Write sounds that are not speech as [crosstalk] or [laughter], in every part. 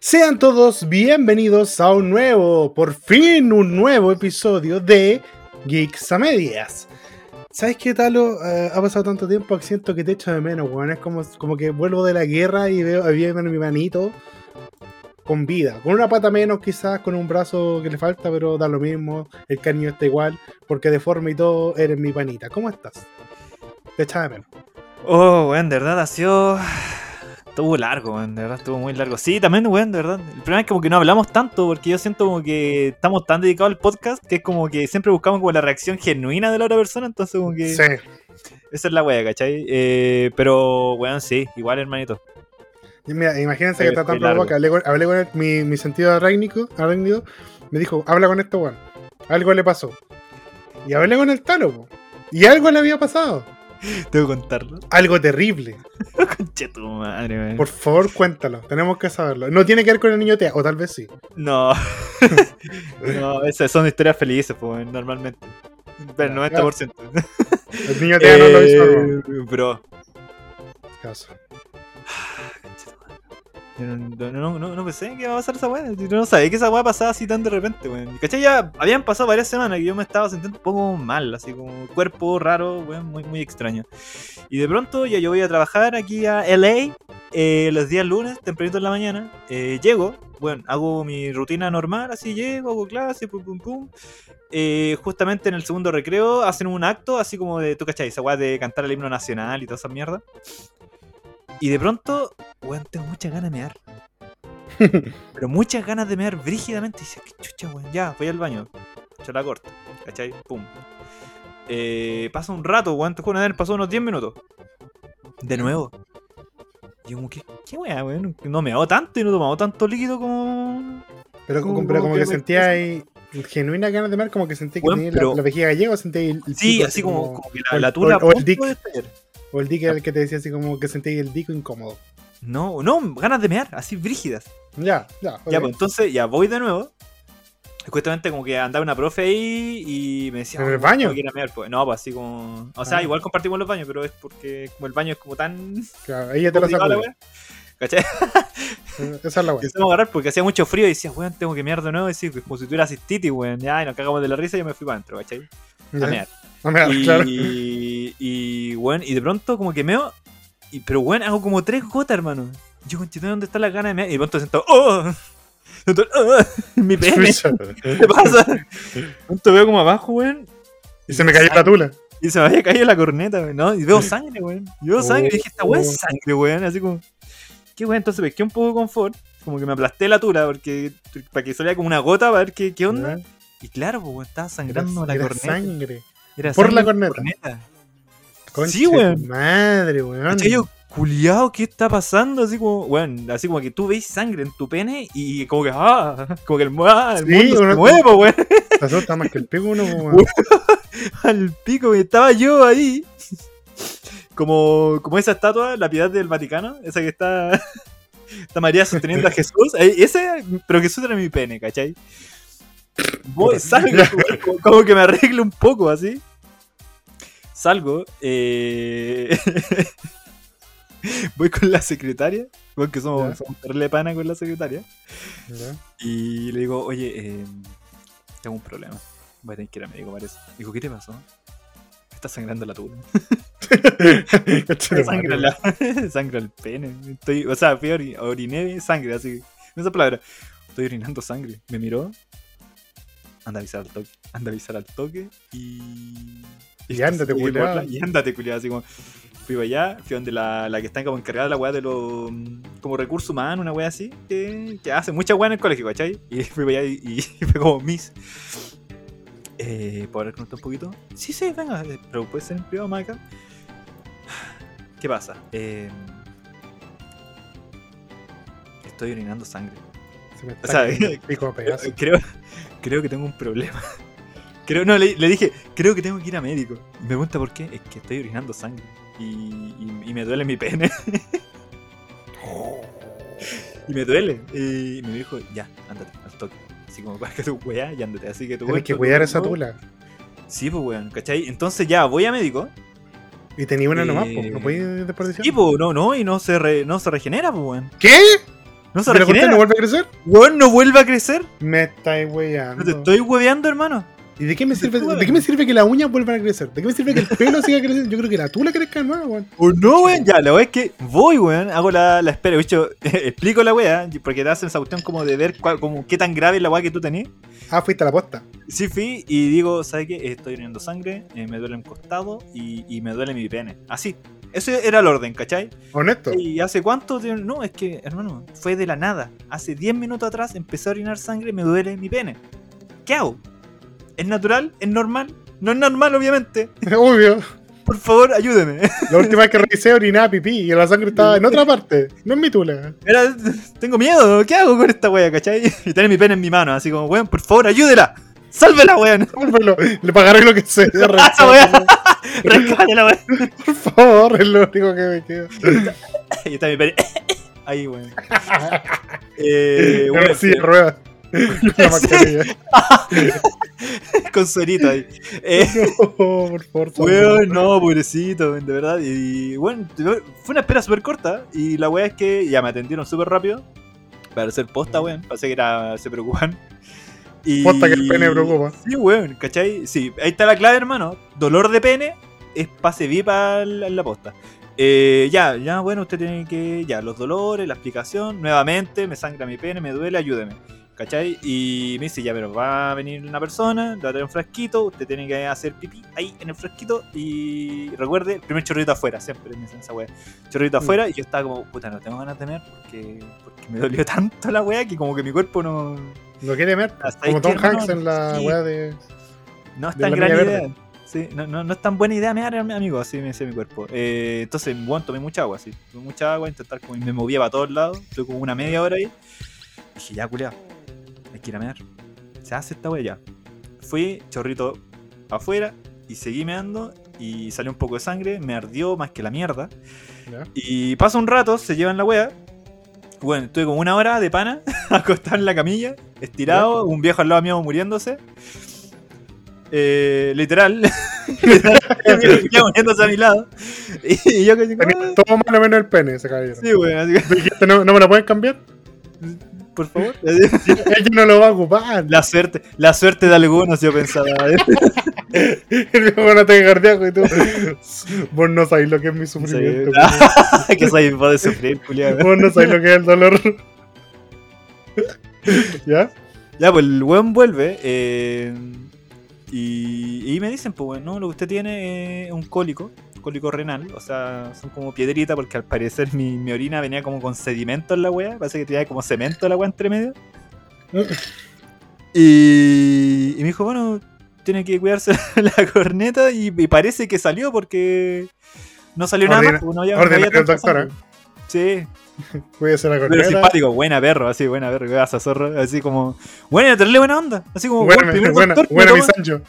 Sean todos bienvenidos a un nuevo, por fin un nuevo episodio de Geeks a Medias. ¿Sabes qué, Talo? Eh, ha pasado tanto tiempo que siento que te echo de menos, weón. Es como, como que vuelvo de la guerra y veo, veo mi manito con vida. Con una pata menos, quizás, con un brazo que le falta, pero da lo mismo. El cariño está igual, porque de forma y todo eres mi panita. ¿Cómo estás? Te echaba de menos. Oh, weón, de verdad ha sido. Estuvo largo, weón, de verdad estuvo muy largo. Sí, también, weón, de verdad. El problema es como que no hablamos tanto, porque yo siento como que estamos tan dedicados al podcast que es como que siempre buscamos como la reacción genuina de la otra persona, entonces como que. Sí. Esa es la wea, ¿cachai? Eh, pero, weón, sí, igual, hermanito. Y Mira, imagínense que Eh, está tan provoca que hablé con, hablé con mi, mi sentido arácnico, arácnido, me dijo, habla con esto, weón. Algo le pasó. Y hablé con el talo, po. Y algo le había pasado. [laughs] Tengo que contarlo. Algo terrible. [laughs] Conche tu madre, weón. Por favor, cuéntalo. Tenemos que saberlo. No tiene que ver con el niño Tea, o tal vez sí. No. [laughs] no, esas son historias felices, pues, normalmente. Ya, 90%. El niño Tea no lo hizo, Eh. Bro, Caso. No, no, no, no pensé que iba a pasar esa weá. Yo no sabía que esa weá pasaba así tan de repente, weón. ¿Cachai? Ya habían pasado varias semanas que yo me estaba sintiendo un poco mal, así como cuerpo raro, weón, muy, muy extraño. Y de pronto ya yo voy a trabajar aquí a LA eh, los días lunes, tempranito en la mañana. Eh, llego, bueno, hago mi rutina normal, así llego, hago clase, pum, pum, pum. Eh, justamente en el segundo recreo hacen un acto así como de, ¿tú cachai? Esa weá de cantar el himno nacional y toda esa mierda. Y de pronto, weón, tengo muchas ganas de mear. [laughs] Pero muchas ganas de mear brígidamente. Y dice, qué chucha, weón, ya, voy al baño. Echo la corta, ¿cachai? Pum. Eh, pasa un rato, weón, te juro, una vez pasó unos 10 minutos. De nuevo. Y yo como, ¿qué, qué weá, weón? No me hago tanto y no tomado tanto líquido como... Pero, Como- como, pero como como que que sentía ahí genuina ganas de mar, como que sentí que tenía pero- la, la vejiga gallega o sentí el, el Sí, pico así como, como que la, o el- la tula o el- o el a punto dick. de estallar. O el dick era el que te decía así como que sentí el dico incómodo. No, no, ganas de mear, así brígidas. Ya, ya. Ya, pues entonces, ya voy de nuevo. Justamente como que andaba una profe ahí y me decía... ¿En el "Oh, baño? a mear", pues. No, pues así como... O sea, Ah. igual compartimos los baños, pero es porque como el baño es como tan... Claro, ella te lo wea, ¿Cachai? Esa es la weá. [laughs] Empezamos a agarrar porque hacía mucho frío y decía, weón, tengo que mear de nuevo. Y decía, como si tuviera cistitis, weón. Ya, y nos cagamos de la risa y yo me fui para adentro, ¿cachai? A Ya. mear. [laughs] Y, claro. y, de pronto como que meo. Y, pero, weón, hago como tres gotas, hermano. Yo, conchito, ¿dónde está la gana de mear? Y de pronto siento, ¡oh! [laughs] "Oh", [laughs] mi pene. ¿Qué pasa? Pronto veo como abajo, weón. Y se me cayó la tula. Y se me había caído la corneta, weón, ¿no? Y veo sangre, weón. Y veo sangre. Y dije, esta weón es sangre, weón. Así como, qué weón. Entonces pesqué un poco de confort. Como que me aplasté la tula porque, para que saliera como una gota para ver qué, qué onda. Y claro, pues, weón, estaba sangrando Era- la era corneta. sangre. Era por la corneta. Sí, Concha de weón. Madre, weón. Yo, culiao, ¿qué está pasando? Así como, weón, así como que tú veis sangre en tu pene y como que, ah, como que el, ah, el Sí, mundo se mueve, weón. Te asusta más que el pico uno, [laughs] weón. al pico, y estaba yo ahí. Como, como esa estatua, la piedad del Vaticano, esa que está. [laughs] Está María sosteniendo a Jesús. Ese, pero Jesús era mi pene, ¿cachai? Voy, salgo, [laughs] como, como que me arreglo un poco así. Salgo, eh... [laughs] voy con la secretaria, porque somos, somos pana con la secretaria. Ya. Y le digo, oye, eh, tengo un problema. Voy a tener que ir a médico, parece. Digo, ¿qué te pasó? Me está sangrando la Me [laughs] sangra, la, sangra el pene. Estoy, o sea, fui a oriné sangre, así. En esa palabra. Estoy orinando sangre. Me miró. Anda a avisar al toque. Anda a avisar al toque. Y. Y ándate, y bola, Y ándate, culiao. Así como. Fui para allá. Fui donde la, la que está como encargada de la weá de los. Como recursos humanos, una weá así. Que, que hace mucha weá en el colegio, ¿cachai? Y [laughs] fui para allá y, y [laughs] fue como Miss. Eh, ¿Puedo hablar con usted un poquito? Sí, sí, venga. eh, Pero puede ser en privado, más acá. [sighs] ¿Qué pasa? Eh, estoy orinando sangre. Se me está O sea, [laughs] Creo, creo que tengo un problema. [laughs] Creo, no, le, le dije, creo que tengo que ir a médico. Y me pregunta por qué. Es que estoy orinando sangre. Y, y- y me duele mi pene. [laughs] y me duele. Y me dijo, ya, ándate, al toque. Así como [laughs] para que tu weá y ándate. Así que tu Tienes que cuidar esa tula. Sí, pues weón, ¿cachai? Entonces ya, voy a médico. Y tenía una nomás, Eh, pues. No podías desperdiciar. Y pues, no, no, y no se, re- no se regenera, pues weón. ¿Qué? No se ¿Y la cuestión regenera. no vuelve a crecer? Weón, no vuelve a crecer. Me estáis No te estoy hueveando, hermano. ¿Y de qué, me sirve, de qué me sirve que las uñas vuelvan a crecer? ¿De qué me sirve que el pelo siga creciendo? Yo creo que la tula crezca de nuevo, weón. O no, weón. Ya, la weá es que voy, weón. Hago la, la espera. Hecho, [laughs] explico la weá. Porque te hacen esa cuestión como de ver cuál- como qué tan grave es la weá que tú tenías. Ah, fuiste a la posta. Sí, fui y digo, ¿sabes qué? Estoy teniendo sangre, eh, me duele un costado y, y me duele mi pene. Así. Ese era el orden, ¿cachai? Honesto. ¿Y hace cuánto? te- No, es que, hermano, fue de la nada. Hace 10 minutos atrás empecé a orinar sangre y me duele mi pene. ¿Qué hago? ¿Es natural? ¿Es normal? No es normal, obviamente. [laughs] Obvio. Por favor, ayúdeme. [laughs] La última vez que revisé orinaba pipí y la sangre estaba en otra parte. No en mi tula. Era- tengo miedo. ¿Qué hago con esta wea, cachai? Y tener mi pene en mi mano, así como, weón, por favor, ayúdela. Sálvela, weón. Sálvalo. Le pagaré lo que sea. [laughs] [laughs] Weón. Por favor, es lo único que me queda. [laughs] Ahí está mi pene. [laughs] Ahí, weón. Eh, bueno. La mascarilla. con suerito ahí. Eh, No, por favor. Weón, no, pobrecito, de verdad. Y bueno, fue una espera súper corta. Y la weá es que ya me atendieron súper rápido. Para hacer posta, weón. Parece que era, se preocupan. Y... Posta que el pene preocupa. Sí, weón, ¿cachai? Sí, ahí está la clave, hermano. Dolor de pene es pase VIP a la, la posta. Eh, ya, ya, bueno, usted tiene que. Ya, los dolores, la explicación. Nuevamente, me sangra mi pene, me duele, ayúdeme. ¿Cachai? Y me dice, ya, pero va a venir una persona, le va a traer un frasquito, usted tiene que hacer pipí ahí en el frasquito y recuerde, el primer chorrito afuera, siempre me dicen esa wea. Chorrito Mm. afuera y yo estaba como, puta, no tengo ganas de tener porque, porque me dolió tanto la wea que como que mi cuerpo no, No quiere ver. Como Tom Hanks no, en la sí. weá de. no es tan gran idea. verde. Sí, no, no, no es tan buena idea mear, amigo, así me decía mi cuerpo. Eh, entonces, bueno, tomé mucha agua, sí. Tomé mucha agua, intentar como me movía para todos lados. Estuve como una media hora ahí. Dije, ya, culiao, hay que ir a mear. Se hace esta wea ya. Fui, chorrito afuera, y seguí meando, y salió un poco de sangre, me ardió más que la mierda. ¿ya? Y pasa un rato, se llevan la wea. Bueno, estuve como una hora de pana, [laughs] acostado en la camilla, estirado, un viejo al lado mío muriéndose. Eh, literal. [laughs] [laughs] muriéndose a mi lado. Y yo que Tenía todo malo menos el pene, ese caballero. Sí, weón, así que, no, no me la pueden cambiar. por favor. Ella no lo va a ocupar. La suerte, la suerte de algunos, yo pensaba. [laughs] El viejo con ataque cardíaco y tú. Vos no sabés lo que es mi sufrimiento. Sí. [laughs] que soy de sufrir, culiado. Vos no sabés lo que es el dolor. [laughs] ¿Ya? Ya, pues el weón vuelve. eh, y, y me dicen, pues bueno, lo que usted tiene es un cólico, cólico renal. O sea, son como piedrita porque al parecer mi, mi orina venía como con sedimento en la wea. Parece que tenía como cemento la wea entre medio. Y, y me dijo, bueno, tiene que cuidarse [laughs] la corneta. Y, y parece que salió porque no salió nada Ordina- más. pues, no había- no había. Sí, [laughs] Cuídese la pero corneta. simpático, buena perro, así, buena perro, que vas a zorro, así como, buena, tenerle buena onda, así como, Buena, bueno, primer buena, doctor buena me mi Sancho.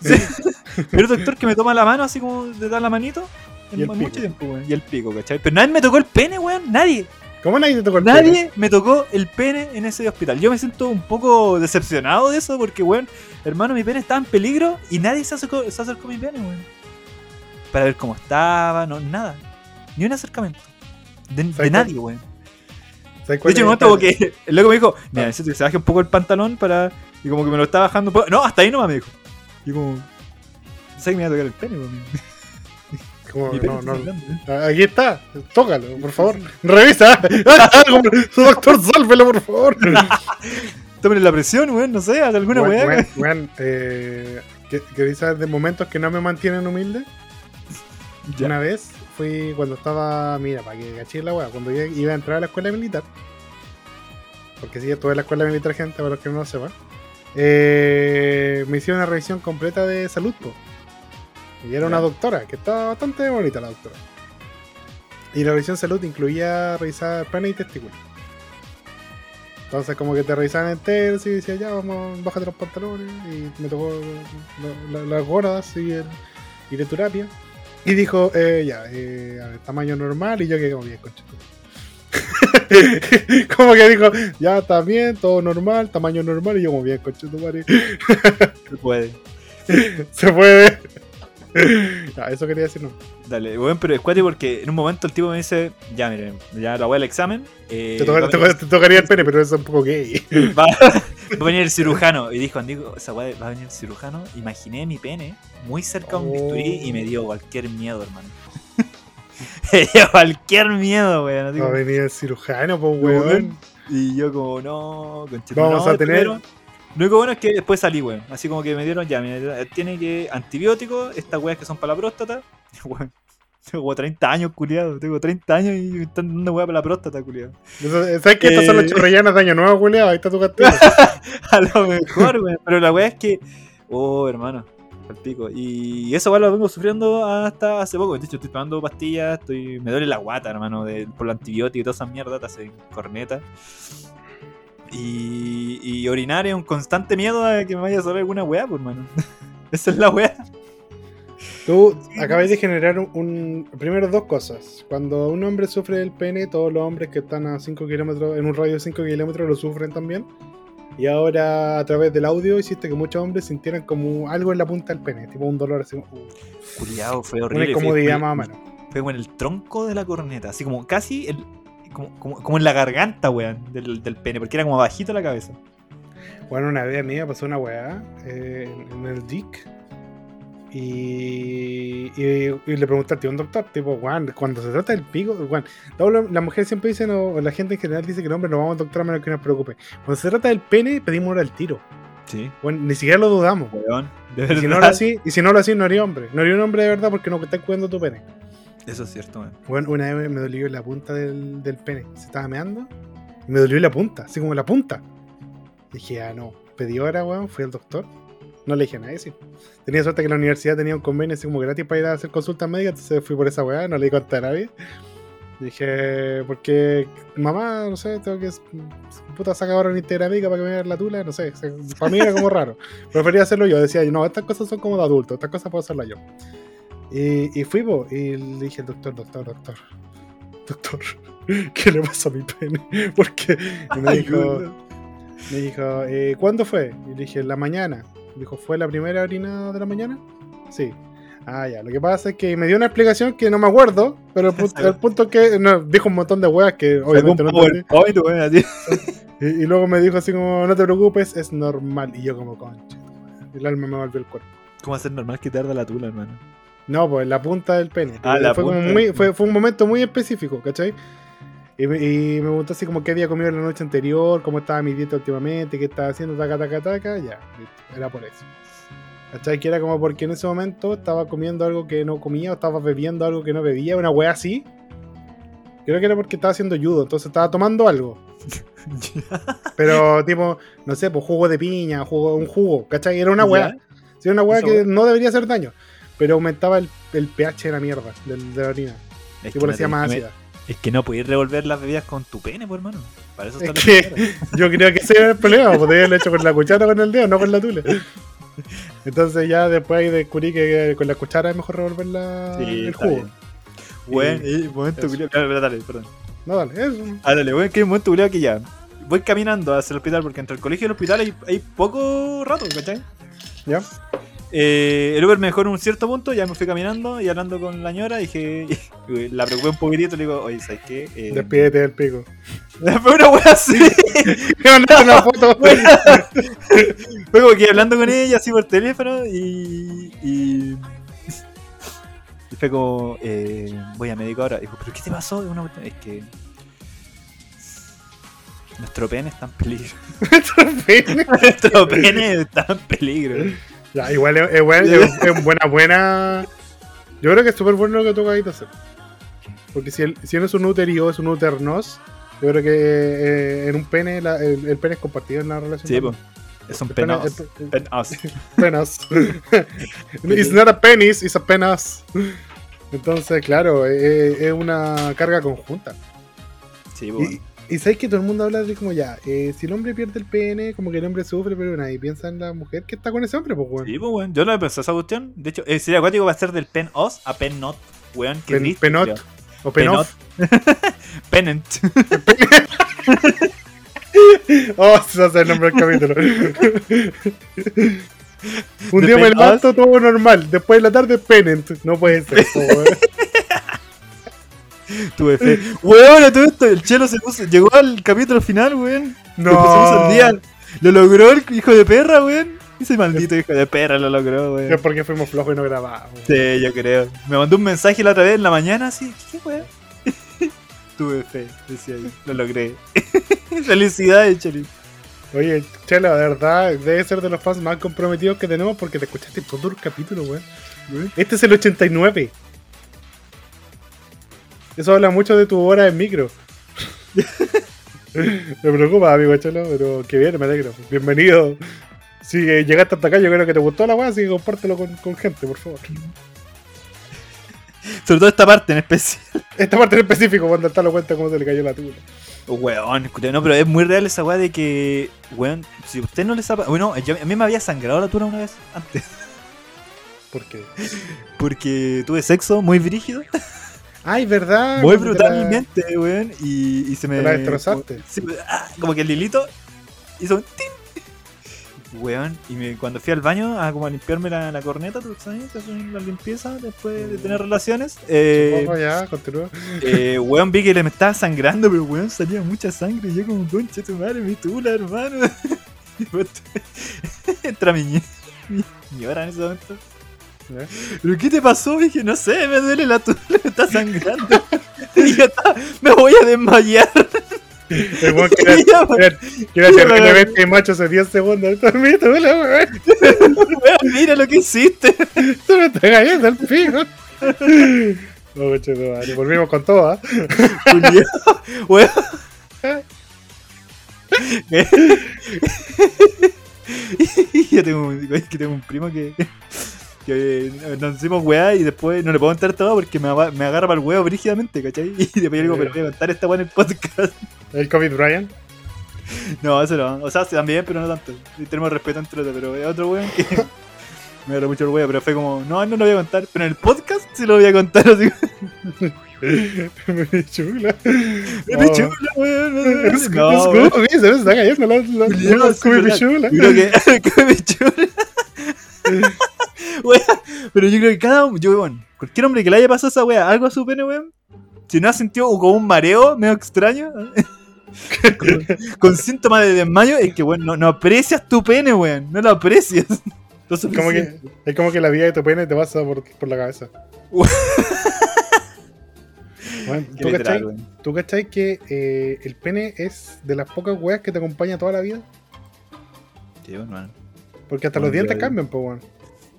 Sí. [laughs] primer doctor que me toma la mano, así como de dar la manito, en Y el mucho pico. tiempo, weón, y el pico, ¿cachai? Pero nadie me tocó el pene, weón, nadie, ¿Cómo nadie te tocó el pene? nadie me tocó el pene en ese hospital. Yo me siento un poco decepcionado de eso, porque, weón, hermano, mi pene estaba en peligro y nadie se acercó, se acercó a mi pene, weón. Para ver cómo estaba, no, nada, ni un acercamiento. De, nadie, weón. ¿Sabes De hecho, en un momento que el loco me dijo, mira, Ah. necesito que se baje un poco el pantalón para... Y como que me lo está bajando un poco. No, hasta ahí nomás me dijo. Y como... Sé que me iba a tocar el pene, weón. Como, no, está no. ¿eh? Aquí está, tócalo, por favor. Revisa. [laughs] Su doctor, sálvelo, por favor. [laughs] Tómenle la presión, weón, no sé, alguna weá. weón, eh, ¿qué- ¿Queréis saber de momentos que no me mantienen humilde? Ya. Una vez fui cuando estaba, mira, para que caché la weá, cuando iba a entrar a la escuela militar, porque sí, estuve en la escuela militar, gente, para los que no lo sepan, eh, me hicieron una revisión completa de salud, po. Y era una doctora, que estaba bastante bonita la doctora. Y la revisión salud incluía revisar pene y testículos. Entonces como que te revisaban entero y decía ya vamos, bájate los pantalones y me tocó la- la- las gordas y, el, y de terapia. Y dijo, eh, ya, eh, a ver, tamaño normal y yo que como bien concha. [laughs] como que dijo, ya está bien, todo normal, tamaño normal y yo como bien concha tu madre. Se puede. [laughs] Se puede. [laughs] Ah, eso quería decir, no. Dale, weón, pero es cuático porque en un momento el tipo me dice, ya miren, ya la voy al examen. eh, Te, toca- te te tocaría el pene, pero eso es un poco gay. [laughs] va, va a venir el cirujano. Y dijo, Andico, esa weá va a venir el cirujano. Imaginé mi pene muy cerca de un bisturí y me dio cualquier miedo, hermano. [laughs] me dio cualquier miedo, weón. así Va a venir el cirujano, pues, weón. Y yo como, no, Vamos no, a tener- primero- Lo único bueno es que después salí, weón. Así como que me dieron, ya, tiene que antibióticos, estas weas que son para la próstata. [laughs] Weón, tengo como 30 años, culiado. Tengo 30 años y me están dando una wea para la próstata, culiado. Eso- ¿Sabes que estas son las Eh. chorrellanas de año nuevo, culiado? Ahí está tu castigo. [laughs] A lo mejor, weón. Pero la wea es que, oh, hermano. Al pico. Y eso weón, lo vengo sufriendo hasta hace poco. De hecho, estoy tomando pastillas, estoy... me duele la guata, hermano, de, por el antibiótico y toda esa mierda, te hacen corneta. Y, y orinar es un constante miedo a que me vaya a salir alguna weá, pues, hermano. [laughs] Esa es la weá. Tú acabas de generar un, un- Primero, dos cosas. Cuando un hombre sufre del pene, todos los hombres que están a 5 kilómetros, en un radio de 5 kilómetros, lo sufren también. Y ahora, a través del audio, hiciste que muchos hombres sintieran como algo en la punta del pene, tipo un dolor así. uh, Culiado, fue una horrible. incomodidad fue, más o menos. fue como en el tronco de la corneta, así como casi el, como, como, como en la garganta, weón, del, del pene, porque era como bajito la cabeza. Bueno, una vez a mí me pasó una weá eh, en, el DIC. Y, y, y le preguntaste a un doctor, tipo, weón, cuando se trata del pico, las las mujeres siempre dicen, o, o la gente en general dice que el hombre no vamos al doctor a menos que nos preocupe. Cuando se trata del pene, pedimos hora al tiro. Sí, Bueno, ni siquiera lo dudamos. weón, de Y si no lo verdad. así, y si no lo así, no haría hombre. No haría un hombre de verdad porque no estás cuidando tu pene. Eso es cierto, weón. Bueno, una vez me dolió la punta del, del pene. Se estaba meando. Y me dolió la punta, así como la punta. Dije, ah, no. Pedí hora, weón. Fui al doctor. No le dije a nadie, sí. Tenía suerte que la universidad tenía un convenio así como gratis para ir a hacer consultas médicas. Entonces fui por esa weá. No le di cuenta a nadie. Dije, porque mamá, no sé, tengo que. Puta, saca ahora una integra médica para que me vea la tula. No sé. Para mí era como raro. [laughs] Prefería hacerlo yo. Decía, no, estas cosas son como de adulto. Estas cosas puedo hacerlas yo. Y, y fui, po, y le dije al doctor, doctor, doctor, doctor, [laughs] ¿qué le pasa a mi pene? [laughs] Porque y me dijo, me dijo eh, ¿cuándo fue? Y le dije, la mañana. Me dijo, ¿fue la primera orina de la mañana? Sí. Ah, ya. Lo que pasa es que me dio una explicación que no me acuerdo, pero el [laughs] punto, el punto que no, dijo un montón de weas que obviamente no. Y, y luego me dijo así como, no te preocupes, es normal. Y yo como, concha. El alma me volvió el cuerpo. ¿Cómo hacer normal que tarda la tula, hermano? No, pues la punta del pene. Ah, la fue, como punta muy, del fue, fue un momento muy específico, ¿cachai? Y me, y me preguntó así como qué había comido la noche anterior, cómo estaba mi dieta últimamente, qué estaba haciendo, taca, taca, taca, ya, listo, era por eso. ¿Cachai? Que era como porque en ese momento estaba comiendo algo que no comía o estaba bebiendo algo que no bebía, una wea así. Creo que era porque estaba haciendo judo, entonces estaba tomando algo. [laughs] Pero tipo, no sé, pues jugo de piña, jugo, un jugo, ¿cachai? Era una wea. ¿Ya? Sí, una weá Esa que no debería hacer daño, pero aumentaba el, el pH de la mierda del- de la orina. Es que hacía más ácida. Es que no podéis revolver las bebidas con tu pene, pues, hermano. Para eso Es está la que [laughs] yo creo que ese era el problema, podría haberlo hecho con la cuchara o con el dedo, no con la tula. Entonces ya después ahí descubrí que con la cuchara es mejor revolver la, Sí, el jugo. bien. Weón, eh, momento Eso. culiao. Dale, dale, perdón. No, dale, eso. Ah, dale, weón, que hay un momento culiao que ya. Voy caminando hacia el hospital porque entre el colegio y el hospital hay, hay poco rato, ¿cachai? ¿Ya? Eh, el Uber me dejó en un cierto punto, ya me fui caminando y hablando con la ñora, dije, [laughs] la preocupé un poquitito, le digo, oye, ¿sabes qué? Eh, Despídete del pico. [laughs] Fue una wea así. [laughs] Una foto. Fue como que hablando con ella así por teléfono y. y, y fue como, eh, voy a médico ahora. Dijo, ¿pero qué te pasó? Es, una cuestión- es que. Nuestro pene está en peligro. Nuestro pene está en peligro. Ya, igual es, es, buen- es- [laughs] es buena, buena. Yo creo que es súper bueno lo que tú acabas de hacer. Porque si, el, si no es un útero es un uternos, yo creo que eh, en un pene, la- el, el pene es compartido en la relación. Sí, también. Es un el- Penos. [laughs] penas. [laughs] It's not a penis, it's a penas. Entonces, claro, eh, es una carga conjunta. Sí, pues. Y, y sabes que todo el mundo habla de como ya, eh, si el hombre pierde el pene, como que el hombre sufre, pero nadie piensa en la mujer que está con ese hombre, pues, weón. Sí, pues, weón. Yo no he pensado esa cuestión. De hecho, eh, sería acuático va a ser del pen os a pen not. Weón, que Pen- triste, penot. culiao. O penoff. [laughs] Penant. [laughs] Oh, a ser el nombre del capítulo. [laughs] Un De día me levanto todo normal, después de la tarde Penent. No puede ser. po, weón. Tuve fe. [laughs] Weón, todo esto, el chelo se puso, llegó al capítulo final, weón. No. Lo pusimos al día. Lo logró el hijo de perra, weón. Ese maldito hijo de perra lo logró, Es weón. porque fuimos flojos y no grabamos. Sí, yo creo. Me mandó un mensaje la otra vez en la mañana así. ¿Qué weón? [laughs] Tuve fe, decía ahí. Lo logré. [laughs] Felicidades, Cheli. Oye, Chelo, de verdad, debe ser de los fans más comprometidos que tenemos porque te escuchaste todo el capítulo, weón. Este es el 89. Eso habla mucho de tu hora en micro. [laughs] me preocupa, amigo Chelo, pero que bien, me alegro. Bienvenido. Si llegaste hasta acá, yo creo que te gustó la weá, así que compártelo con, con gente, por favor. Sobre todo esta parte en especial. Esta parte en específico, cuando está lo cuenta cómo se le cayó la tula. Weón, no, pero es muy real esa weá de que, weón, si usted no les ha... Bueno, yo- a mí me había sangrado la tula una vez antes. Porque. [laughs] Porque tuve sexo muy brígido, Ay, ¿verdad? muy Cuando te la- brutalmente, weón, y, y se me... La destrozaste. Sí, ah, como que el hilito hizo un tin. Weón, y me- cuando fui al baño a como a limpiarme la, la corneta, tú sabes, la limpieza después de tener relaciones, eh, Supongo, ya, continúa. eh, [laughs] weón, vi que le me estaba sangrando, pero weón, salía mucha sangre. Y yo como, concha tu madre, mi tula, hermano. [laughs] [laughs] Entra mi, ñe- mi señora en ese momento. ¿Pero qué te pasó? dije, no sé, me duele la tula, [laughs] me está sangrando. [laughs] Y dije, "Ah, me voy a desmayar. El weón [laughs] Y ya, weón, era- que era terriblemente macho hace 10 segundos. Esto es mi tula, weón. weón, mira lo que hiciste. Esto me está cayendo el pico. No, coche de madre. Volvimos con todo, ¿ah? Culiao, weón. yo tengo, un- que tengo un primo que, que nos hicimos weá y después no le puedo contar todo porque me, me agarra para el huevo brígidamente, ¿cachai? [laughs] Y después yo digo, pero voy a contar esta weá en el podcast. [laughs] El COVID Brian. No, eso no. O sea, también, pero no tanto. Y tenemos respeto entre otros, pero es otro weón que [laughs] me agarró mucho el huevo, pero fue como, no, no lo voy a contar, pero en el podcast sí lo voy a contar así. Me chula. Me pichula, weón. Es weón. Scooby, se me está cayendo la. Yo creo que, que me chula. [laughs] Pero yo creo que cada yo, weón, cualquier hombre que le haya pasado esa weá, algo a su pene, weón, si no ha sentido como un mareo medio extraño, [laughs] con, con síntomas de desmayo, es que, weón, no, no aprecias tu pene, weón, no lo aprecias. [laughs] Como que, es como que la vida de tu pene te pasa por, por la cabeza. Bueno, ¿tú, literal, cachai. ¿Tú cachai que eh, el pene es de las pocas weas que te acompaña toda la vida? Sí, man. Porque hasta Bueno, los dientes cambian, pues, weón.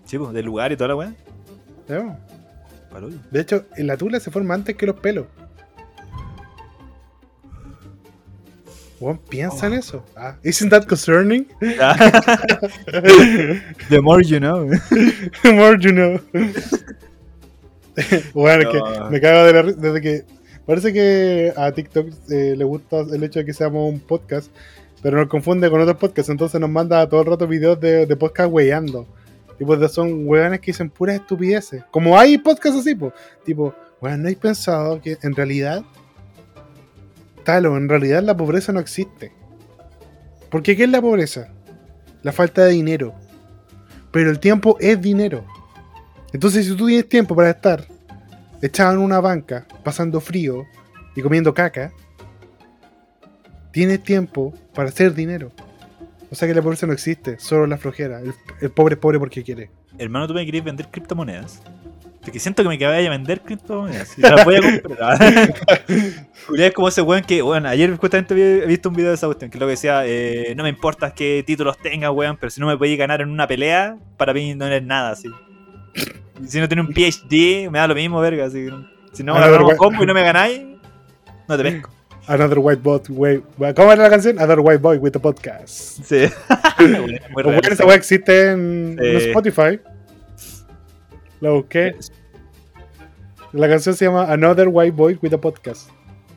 Sí, pues, del lugar y toda la weá. De hecho, la tula se forma antes que los pelos. Weón, piensa en eso. Ah, isn't that concerning? [laughs] The more you know. [laughs] The more you know. [laughs] bueno, es que No. me cago de la risa desde que. Parece que a TikTok eh, le gusta el hecho de que seamos un podcast, pero nos confunde con otros podcasts, entonces nos manda todo el rato videos de, de podcast weyando. Y pues son weones que dicen puras estupideces. Como hay podcasts así, pues. Tipo, bueno, ¿no habéis pensado que en realidad. Talo, en realidad la pobreza no existe. Porque ¿qué es la pobreza? La falta de dinero. Pero el tiempo es dinero. Entonces, si tú tienes tiempo para estar echado en una banca, pasando frío y comiendo caca, tienes tiempo para hacer dinero. O sea que la pobreza no existe, solo la flojera. El, el pobre es pobre porque quiere. Hermano, tú me querías vender criptomonedas. Porque siento que me vaya a vender criptomonedas. Y las voy a comprar. [laughs] Julián es como ese weón que, weón, ayer justamente he visto un video de esa cuestión, que lo que decía, eh, no me importa qué títulos tenga, weón, pero si no me podéis ganar en una pelea, para mí no eres nada, así. Si no tienes un PhD, me da lo mismo, verga, así. Si no A ver, agarramos combo y no me ganáis, no te pesco. Another white boy, wey- ¿Cómo era la canción? Another white boy with a podcast. Sí. [laughs] Como esa weá existe en, en Sí. Spotify. La busqué. La canción se llama Another White Boy with a Podcast.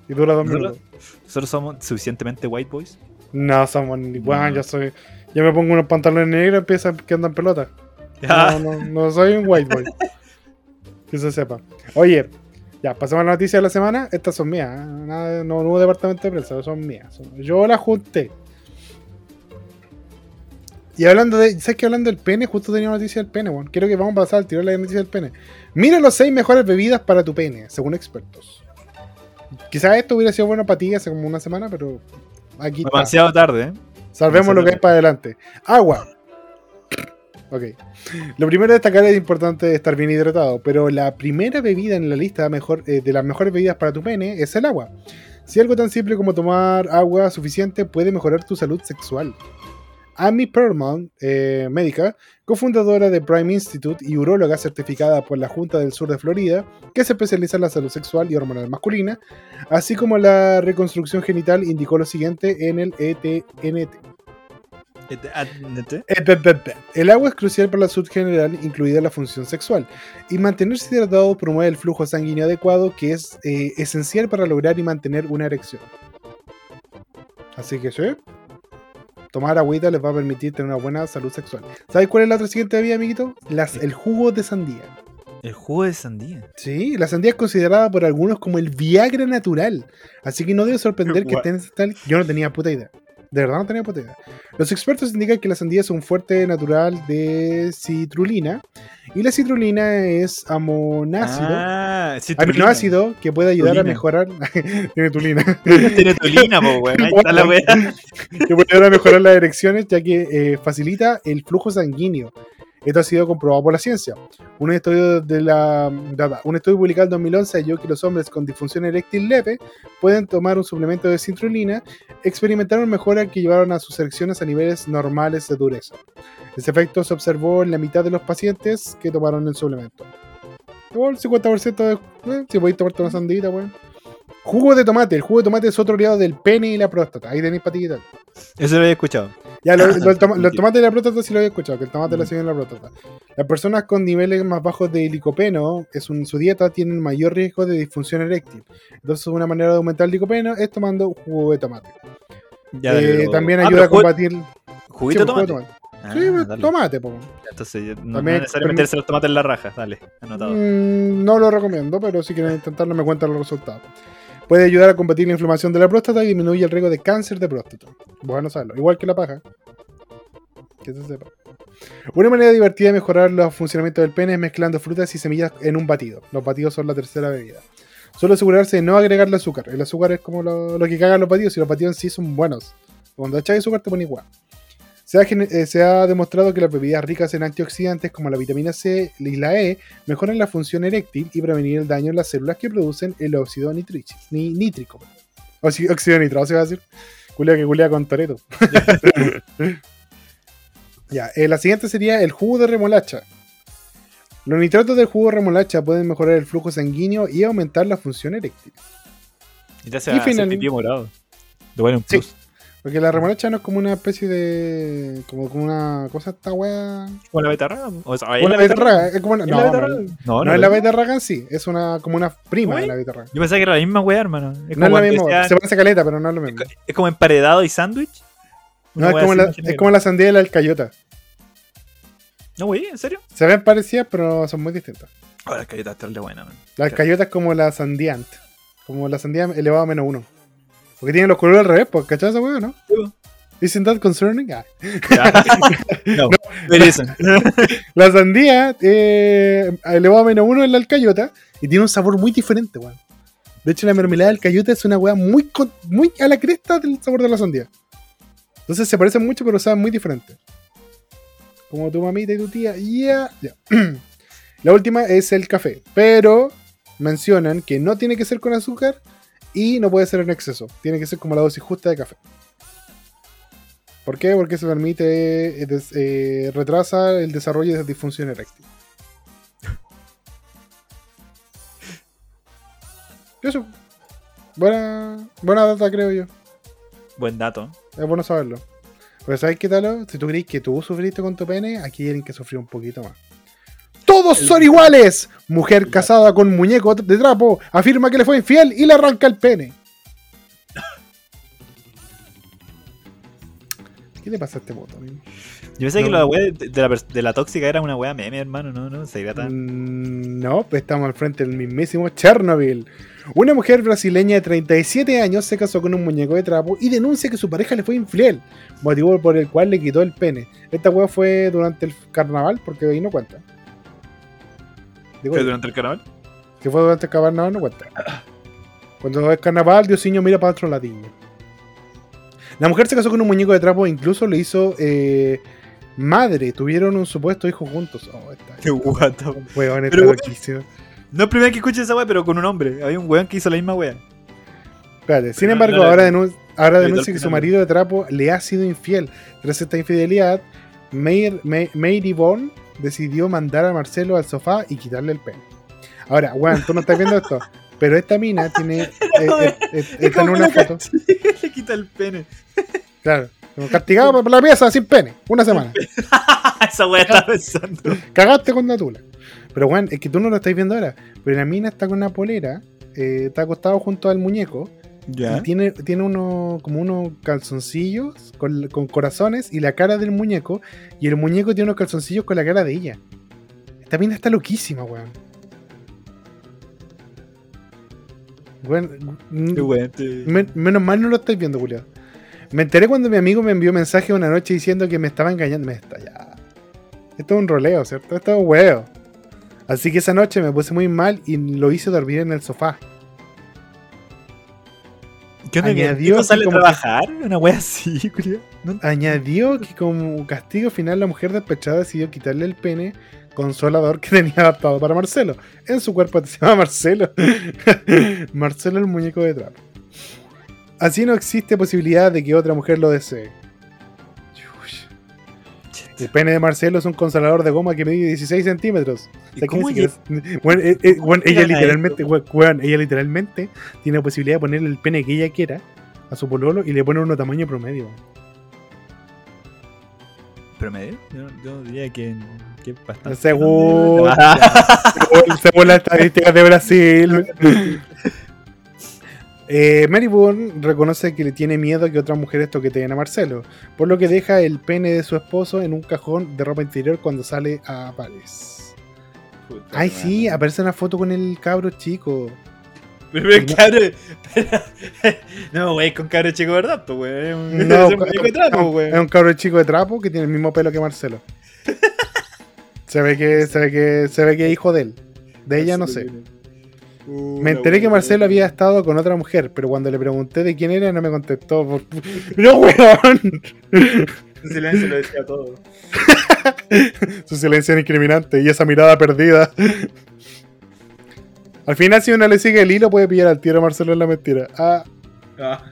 Y dura dos minutos. Nosotros somos suficientemente white boys. No, somos ni bueno, No. yo soy. Yo me pongo unos pantalones negros y empieza que andan pelota. [laughs] No, no, no soy un white boy. [laughs] que se sepa. Oye, ya, pasamos a la noticia de la semana. Estas son mías. ¿eh? Nada- no, no hubo departamento de prensa, son mías. Son- yo las junté. Y hablando de. ¿Sabes que hablando del pene? Justo tenía noticia del pene, weón. Quiero que vamos a pasar al tiro la noticia del pene. Mira los 6 mejores bebidas para tu pene, según expertos. Quizás esto hubiera sido bueno para ti hace como una semana, pero aquí está. Demasiado tarde, ¿eh? Salvemos lo que hay para adelante. Agua. Ok. Lo primero a destacar es importante estar bien hidratado, pero la primera bebida en la lista eh, de las mejores bebidas para tu pene es el agua. Si algo tan simple como tomar agua suficiente puede mejorar tu salud sexual. Amy Perlman, eh, médica, cofundadora de Prime Institute y uróloga certificada por la Junta del Sur de Florida, que se especializa en la salud sexual y hormonal masculina, así como la reconstrucción genital, indicó lo siguiente en el ETNT. El agua es crucial para la salud general, incluida la función sexual, y mantenerse hidratado promueve el flujo sanguíneo adecuado, que es eh, esencial para lograr y mantener una erección. Así que sí, tomar agüita les va a permitir tener una buena salud sexual. ¿Sabes cuál es la otra siguiente bebida, amiguito? Las, el jugo de sandía. El jugo de sandía. Sí, la sandía es considerada por algunos como el Viagra natural. Así que no debe sorprender [laughs] que estén tal. Yo no tenía puta idea. De verdad no tenía puta idea. Los expertos indican que la sandía es un fuerte natural de citrulina. Y la citrulina es amonácido. Ah, aminoácido que puede ayudar a mejorar. [laughs] tiene tulina. [laughs] Tiene tulina, po, weón. Está la [laughs] que puede ayudar a mejorar las erecciones ya que eh, facilita el flujo sanguíneo. Esto ha sido comprobado por la ciencia. Un estudio, de la, un estudio publicado en 2011 halló que los hombres con disfunción eréctil leve pueden tomar un suplemento de citrulina, experimentaron mejora que llevaron a sus erecciones a niveles normales de dureza. Ese efecto se observó en la mitad de los pacientes que tomaron el suplemento. Igual, 50% de... eh, si podéis tomarte una sandita, weón. Jugo de tomate. El jugo de tomate es otro aliado del pene y la próstata. Ahí tenéis patita. Eso lo había escuchado. Ya, lo, lo- toma- los tomates de la próstata sí lo había escuchado, que el tomate le sirve en la próstata. Las personas con niveles más bajos de licopeno es un- su dieta tienen mayor riesgo de disfunción eréctil. Entonces, una manera de aumentar el licopeno es tomando jugo de tomate. Ya, Eh, pero- también Ah, ayuda a combatir. Juguito sí, de jugo de tomate. Ah, sí, pues, dale. tomate, po. Entonces, no, no También necesario meterse los tomates en la raja. Dale, anotado. Mm, no lo recomiendo, pero si quieren intentarlo, me cuentan los resultados. Puede ayudar a combatir la inflamación de la próstata y disminuye el riesgo de cáncer de próstata. Bueno saberlo. Igual que la paja. Que se sepa. Una manera divertida de mejorar los funcionamientos del pene es mezclando frutas y semillas en un batido. Los batidos son la tercera bebida. Solo asegurarse de no agregarle azúcar. El azúcar es como lo, que cagan los batidos y los batidos en sí son buenos. Cuando echáis azúcar te pone igual. Se ha, gene- eh, se ha demostrado que las bebidas ricas en antioxidantes como la vitamina C y la E mejoran la función eréctil y prevenir el daño en las células que producen el óxido nitrici- ni, nítrico. Oxi- óxido nitroso, se va a decir. Culia que culia con Toreto. [laughs] ya, eh, la siguiente sería el jugo de remolacha. Los nitratos del jugo de remolacha pueden mejorar el flujo sanguíneo y aumentar la función eréctil. Y te hace Y morado. De bueno, un Sí. Porque la remolacha no es como una especie de. como, como una cosa esta wea. ¿Como la betarraga? O sea, ¿es Una la betarraga. Es como una, ¿Es no, la no, betarraga? no, No, es la betarraga en sí, es una, como una prima ¿Cómo de la betarraga. Yo pensaba que era la misma weá, hermano. Es No como es la misma, decían- se parece a caleta, pero no es lo mismo. es como emparedado y sándwich. No, es como, la, imagínate. es como la sandía y la alcayota. No, wey, ¿en serio? Se ven parecidas, pero son muy distintas. Ahora la calleta está de buena, man. La alcayota es como la sandiant. Como la sandía elevada a menos uno. Porque tiene los colores al revés, pues, ¿cachai esa weá, no? Isn't that concerning? Ah. [laughs] No, pero eso. [laughs] La sandía eh, elevada a menos uno es la alcayota y tiene un sabor muy diferente, weón. De hecho, la mermelada de alcayota es una weá muy, con- muy a la cresta del sabor de la sandía. Entonces se parecen mucho, pero saben muy diferentes. Como tu mamita y tu tía. Ya, ya. [clears throat] La última es el café. Pero mencionan que no tiene que ser con azúcar y no puede ser en exceso. Tiene que ser como la dosis justa de café. ¿Por qué? Porque se permite, eh, des- eh, retrasa el desarrollo de disfunción eréctil. [laughs] Eso. Buena, buena data, creo yo. Buen dato. Es bueno saberlo. Pero ¿sabes qué tal? Si tú crees que tú sufriste con tu pene, aquí tienen que sufrir un poquito más. ¡Todos son iguales! Mujer casada con muñeco de trapo afirma que le fue infiel y le arranca el pene. ¿Qué le pasa a este voto, amigo? Yo pensé que No. la weá de, la, de la tóxica era una weá meme, hermano. No, no, se tan. Mm, No, pues estamos al frente del mismísimo Chernobyl. Una mujer brasileña de 37 años se casó con un muñeco de trapo y denuncia que su pareja le fue infiel, motivo por el cual le quitó el pene. Esta weá fue durante el carnaval, porque ahí no cuenta. Digo, ¿Fue durante el carnaval? que fue durante el carnaval no cuenta. Cuando es carnaval, Diosinho mira para otro ladillo. La mujer se casó con un muñeco de trapo e incluso le hizo eh, madre. Tuvieron un supuesto hijo juntos. Oh, está. Qué guato. Weón, está loquísimo. No es primera vez que escucho esa weá, pero con un hombre. Había un weón que hizo la misma weá. Espérate, sin embargo, no, no, ahora, denun- denuncia que su marido de trapo le ha sido infiel. Tras esta infidelidad, May- May- Mary Bond decidió mandar a Marcelo al sofá y quitarle el pene. Ahora, weón, tú no estás viendo esto, pero esta mina tiene. [laughs] eh, eh, eh, está en una foto. [laughs] le quita el pene. Claro, castigado por la pieza sin pene, una semana. [laughs] esa weá estaba pensando. Cagaste con Natula. Pero, weón, es que tú no lo estás viendo ahora. Pero la mina está con una polera, eh, está acostado junto al muñeco. Y tiene, tiene uno, como unos calzoncillos con, con corazones y la cara del muñeco. Y el muñeco tiene unos calzoncillos con la cara de ella. Esta mina está loquísima, weón. Weón, mm, menos mal no lo estáis viendo, Julio. Me enteré cuando mi amigo me envió mensaje una noche diciendo que me estaba engañando. Me está ya. Esto es un roleo, ¿cierto? Esto es un huevo. Así que esa noche me puse muy mal y lo hice dormir en el sofá. ¿Qué onda? que- añadió ¿No así sale a como que- trabajar? Una weá así, [laughs] culiao. No Añadió que como castigo final la mujer despechada decidió quitarle el pene consolador que tenía adaptado para Marcelo. En su cuerpo se llama Marcelo. [laughs] Marcelo el muñeco de trapo. Así no existe posibilidad de que otra mujer lo desee. El pene de Marcelo es un consolador de goma que mide 16 centímetros. ¿Y O sea, cómo ¿quién se cree? Bueno, eh, eh, bueno, ella literalmente, ella literalmente tiene la posibilidad de ponerle el pene que ella quiera a su pololo y le pone uno tamaño promedio. ¿Promedio? Yo, yo diría que, que es bastante. Según, [laughs] según las estadísticas de Brasil. Eh, Mary Bourne reconoce que le tiene miedo que otras mujeres toqueteen a Marcelo, por lo que deja el pene de su esposo en un cajón de ropa interior cuando sale a Paris. puta Ay, madre. sí, aparece una foto con el cabro chico. Pero, pero- no, wey, [laughs] con cabro chico, ¿verdad? Pues, un- No, es un muñeco de trapo, wey. es un cabro chico de trapo que tiene el mismo pelo que Marcelo. [laughs] se ve que, se ve que, se ve que es hijo de él. De ella no sé. Uh, Me enteré que Marcelo había estado con otra mujer, pero cuando le pregunté de quién era no me contestó. por- [laughs] ¡No, weón! En silencio lo decía todo. [laughs] Su silencio era incriminante y esa mirada perdida. Al final, si uno le sigue el hilo, puede pillar al tiro a Marcelo en la mentira. Ah, [laughs]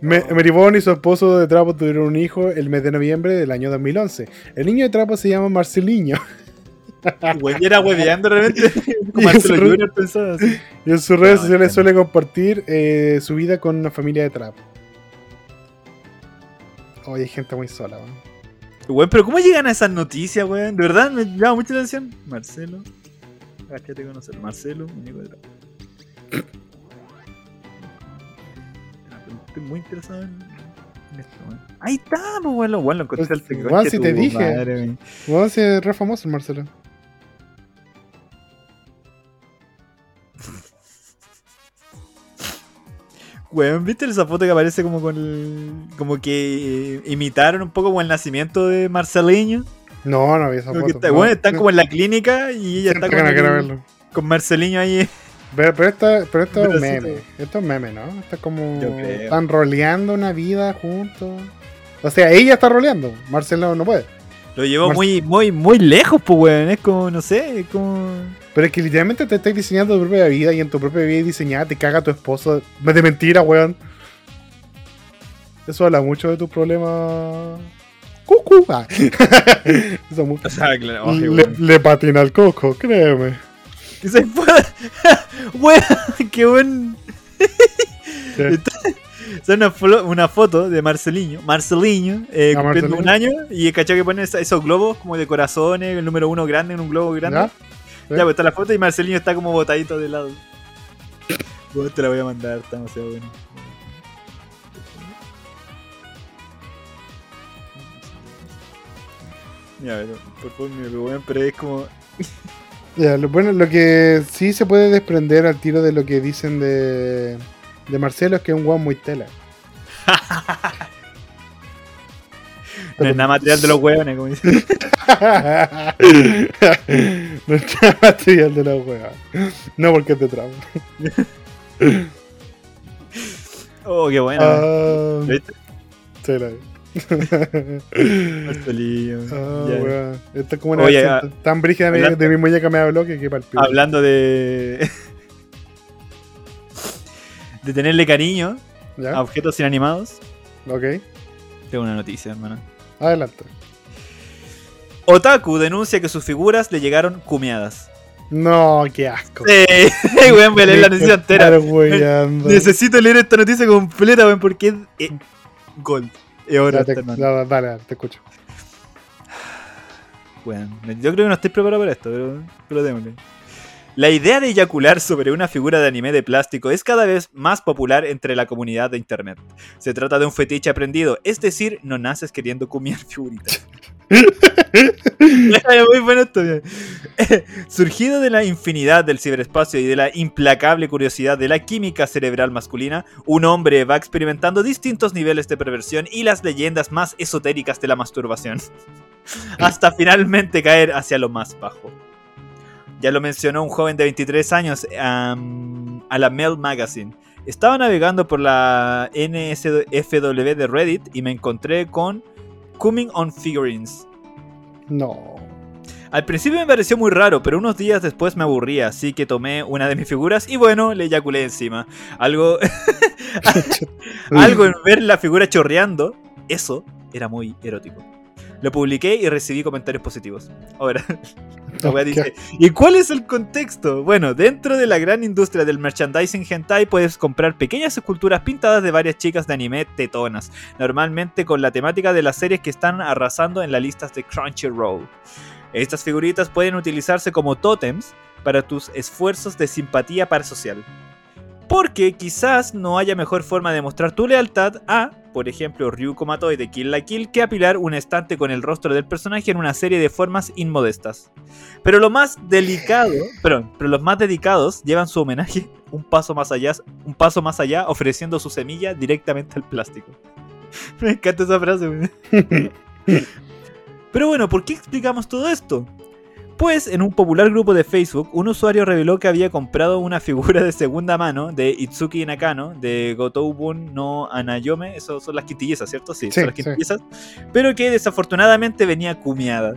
Me- Meribón y su esposo de trapo tuvieron un hijo el mes de noviembre del año 2011. El niño de trapo se llama Marceliño. [laughs] Güey, era hueveando de repente. [laughs] Y Como Marcelo eso- Junior pensaba así. Y en sus redes No, sociales entiendo. suele compartir eh, su vida con una familia de trapo. Oye, hay gente muy sola, weón. Güey, pero ¿cómo llegan a esas noticias, güey? De verdad me llama mucha atención. Marcelo. Cállate conocer. Marcelo, muñeco de trapo. [clears throat] Estoy muy interesado en, en. Ahí está, pues, bueno, lo encontré igual conche si te dije. Weón, sí, es re famoso el Marcelo. Weón, ¿viste esa foto que aparece como con el- Como que eh, imitaron un poco como el nacimiento de Marceliño? No, no vi esa Como foto. está- no. bueno, están como en la clínica y ella está con, el- con ahí. Pero, pero esto, pero esto es Pero sí, meme. Esto es meme, ¿no? Esto es como. Están roleando una vida juntos. O sea, ella está roleando. Marcelo no puede. Lo llevó Mar- muy, muy, muy lejos, pues, weón. Es como, no sé, es como. Pero es que literalmente te estás diseñando tu propia vida y en tu propia vida diseñada te caga tu esposo. De mentira, weón. Eso habla mucho de tus problemas. Cucu. Ah. [laughs] Eso mu- O sea, claro, le, le patina al coco, créeme. Que se fue. [laughs] Weón, qué buen. Sea, [laughs] una, una foto de Marceliño, Marceliño, eh, Ah, cumpliendo un año, y el cachado que pone esa- esos globos como de corazones, el número uno grande en un globo grande. ¿Ya? Ya, pues está la foto y Marcelino está como botadito de lado. Bueno, te la voy a mandar, está demasiado bueno. Ya, pero, por favor, me bueno, pero es como. [laughs] Ya, lo, bueno, lo que sí se puede desprender al tiro de lo que dicen de, de Marcelo es que es un guau muy tela. [laughs] No es nada material de los hueones, como dicen. [laughs] no está material de la wea. No porque es de. [laughs] Oh, qué bueno. Ah, ¿Viste? tela. Marcelillo. [laughs] Ah, Ya. weón. Esta es como una Oye, versión tan brígida de mi- hablando- de mi muñeca me habló que quepa el pico. Hablando de. de tenerle cariño a ¿Ya? objetos inanimados, Ok. tengo una noticia, hermano. Adelante. Otaku denuncia que sus figuras le llegaron cumeadas. No, qué asco. Sí, [laughs] weón, voy a leer la noticia entera. Necesito leer esta noticia completa, weón, porque es. es gold. Es oro, Ya, esta, te- dale, te escucho. Weón, yo creo que no estoy preparado para esto, pero, pero démosle. La idea de eyacular sobre una figura de anime de plástico es cada vez más popular entre la comunidad de internet. Se trata de un fetiche aprendido, es decir, no naces queriendo comer figuritas. [laughs] [laughs] Muy bueno esto. [laughs] Surgido de la infinidad del ciberespacio y de la implacable curiosidad de la química cerebral masculina, un hombre va experimentando distintos niveles de perversión y las leyendas más esotéricas de la masturbación, hasta finalmente caer hacia lo más bajo. Ya lo mencionó un joven de 23 años a la Mel Magazine. Estaba navegando por la NSFW de Reddit y me encontré con Coming on Figurines. No. Al principio me pareció muy raro, pero unos días después me aburría, así que tomé una de mis figuras y bueno, le eyaculé encima. Algo, [laughs] [laughs] algo en ver la figura chorreando, eso era muy erótico. Lo publiqué y recibí comentarios positivos. Ahora, [laughs] la wea dice, ¿y cuál es el contexto? Bueno, dentro de la gran industria del merchandising hentai puedes comprar pequeñas esculturas pintadas de varias chicas de anime tetonas, normalmente con la temática de las series que están arrasando en las listas de Crunchyroll. Estas figuritas pueden utilizarse como tótems para tus esfuerzos de simpatía parasocial. Porque quizás no haya mejor forma de mostrar tu lealtad a, por ejemplo, Ryuko Matoi de Kill la Kill que apilar un estante con el rostro del personaje en una serie de formas inmodestas. Pero lo más delicado, [laughs] perdón, pero los más dedicados llevan su homenaje un paso más allá, un paso más allá ofreciendo su semilla directamente al plástico. [laughs] Me encanta esa frase. [laughs] Pero bueno, ¿por qué explicamos todo esto? Pues en un popular grupo de Facebook, un usuario reveló que había comprado una figura de segunda mano de Itsuki Nakano de Gotoubun no Anayome, eso son las quintillizas, ¿cierto? Sí, Sí, son las sí. pero que desafortunadamente venía cumiada.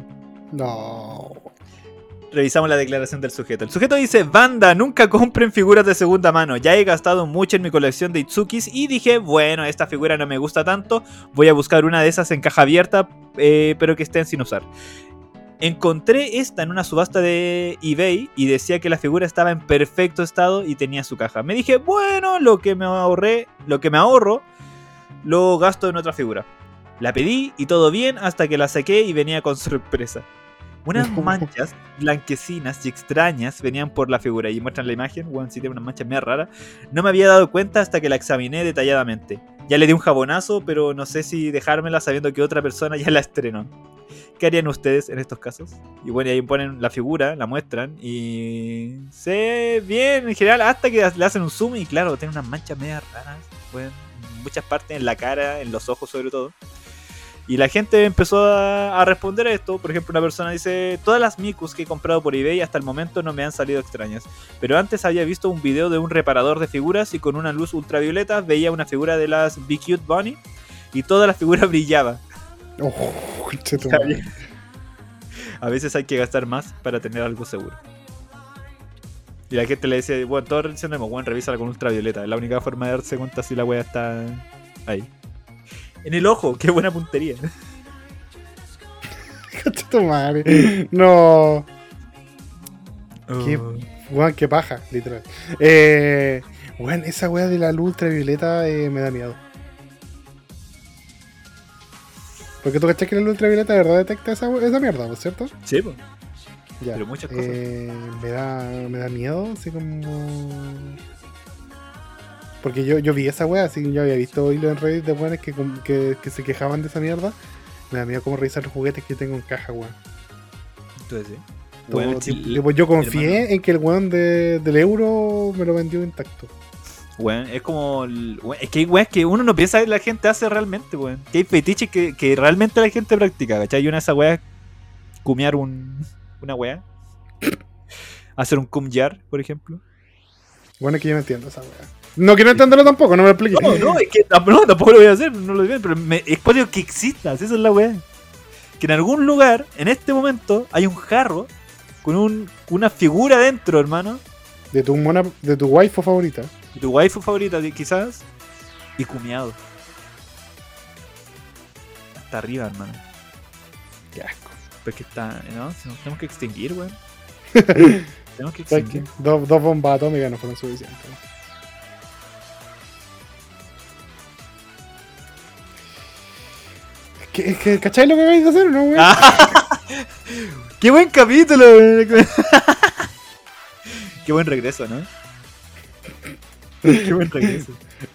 No. Revisamos la declaración del sujeto. El sujeto dice, banda, nunca compren figuras de segunda mano. Ya he gastado mucho en mi colección de Itsukis y dije, bueno, esta figura no me gusta tanto. Voy a buscar una de esas en caja abierta, eh, pero que estén sin usar. Encontré esta en una subasta de eBay y decía que la figura estaba en perfecto estado y tenía su caja. Me dije, bueno, lo que me ahorré, lo que me ahorro, lo gasto en otra figura. La pedí y todo bien hasta que la saqué y venía con sorpresa. Unas [laughs] manchas blanquecinas y extrañas venían por la figura y muestran la imagen, bueno, sí tiene unas manchas medio raras. No me había dado cuenta hasta que la examiné detalladamente. Ya le di un jabonazo, pero no sé si dejármela sabiendo que otra persona ya la estrenó. ¿Qué harían ustedes en estos casos? Y bueno, y ahí ponen la figura, la muestran y se bien en general hasta que le hacen un zoom y claro, tiene unas manchas medio raras, en muchas partes, en la cara, en los ojos sobre todo. Y la gente empezó a, a responder a esto. Por ejemplo, una persona dice: Todas las Mikus que he comprado por eBay hasta el momento no me han salido extrañas. Pero antes había visto un video de un reparador de figuras y con una luz ultravioleta veía una figura de las Be Cute Bunny y toda la figura [laughs] brillaba. Oh. A veces hay que gastar más para tener algo seguro. Y la gente le dice: Bueno, todos reaccionemos, bueno, revísala con ultravioleta. Es la única forma de darse cuenta si la wea está ahí. En el ojo, qué buena puntería. [laughs] Tu madre. [laughs] No. Qué-. Weón, qué paja, literal. Eh, esa weá de la luz ultravioleta eh, me da miedo. Porque tú cachas que la luz ultravioleta de verdad detecta esa, esa mierda, ¿no es cierto? Sí. Ya. Pero muchas cosas. Eh, me, da, me da miedo, así como. Porque yo, yo vi esa wea, así yo había visto hilos en Reddit de weones que, que, que se quejaban de esa mierda. Me da miedo cómo revisar los juguetes que tengo en caja, weón. Entonces, sí. Todo Weón, tipo- yo confié hermano. en que el weón de- del euro me lo vendió intacto. Weón, es como. weón, es que hay weas que uno no piensa que la gente hace realmente, weón. Que hay fetiches que, que realmente la gente practica, ¿cachai? Y una de esas weas cumear un, una wea. [coughs] Hacer un cum jar, por ejemplo. Bueno, es que yo no entiendo esa weá. No quiero entenderlo tampoco, no me lo expliques. No, no, es que no, tampoco lo voy a hacer, no lo digo, pero me, es ello que exista, esa es la wea. Que en algún lugar, en este momento, hay un jarro con un, una figura dentro, hermano. De tu mona, de tu waifu favorita. Tu waifu favorita, quizás, y cumiado. Hasta arriba, hermano. Qué asco. Porque está, ¿no? Si Nos tenemos que extinguir, weón. [laughs] tenemos que ¿Sabes qué? extinguir. Dos, dos bombas atómicas no fueron suficientes. Es que, es que, ¿cachai lo que vais a hacer o no, weón? [laughs] ¡Qué buen capítulo! [laughs] Qué buen regreso, ¿no? [laughs] Qué buen regreso.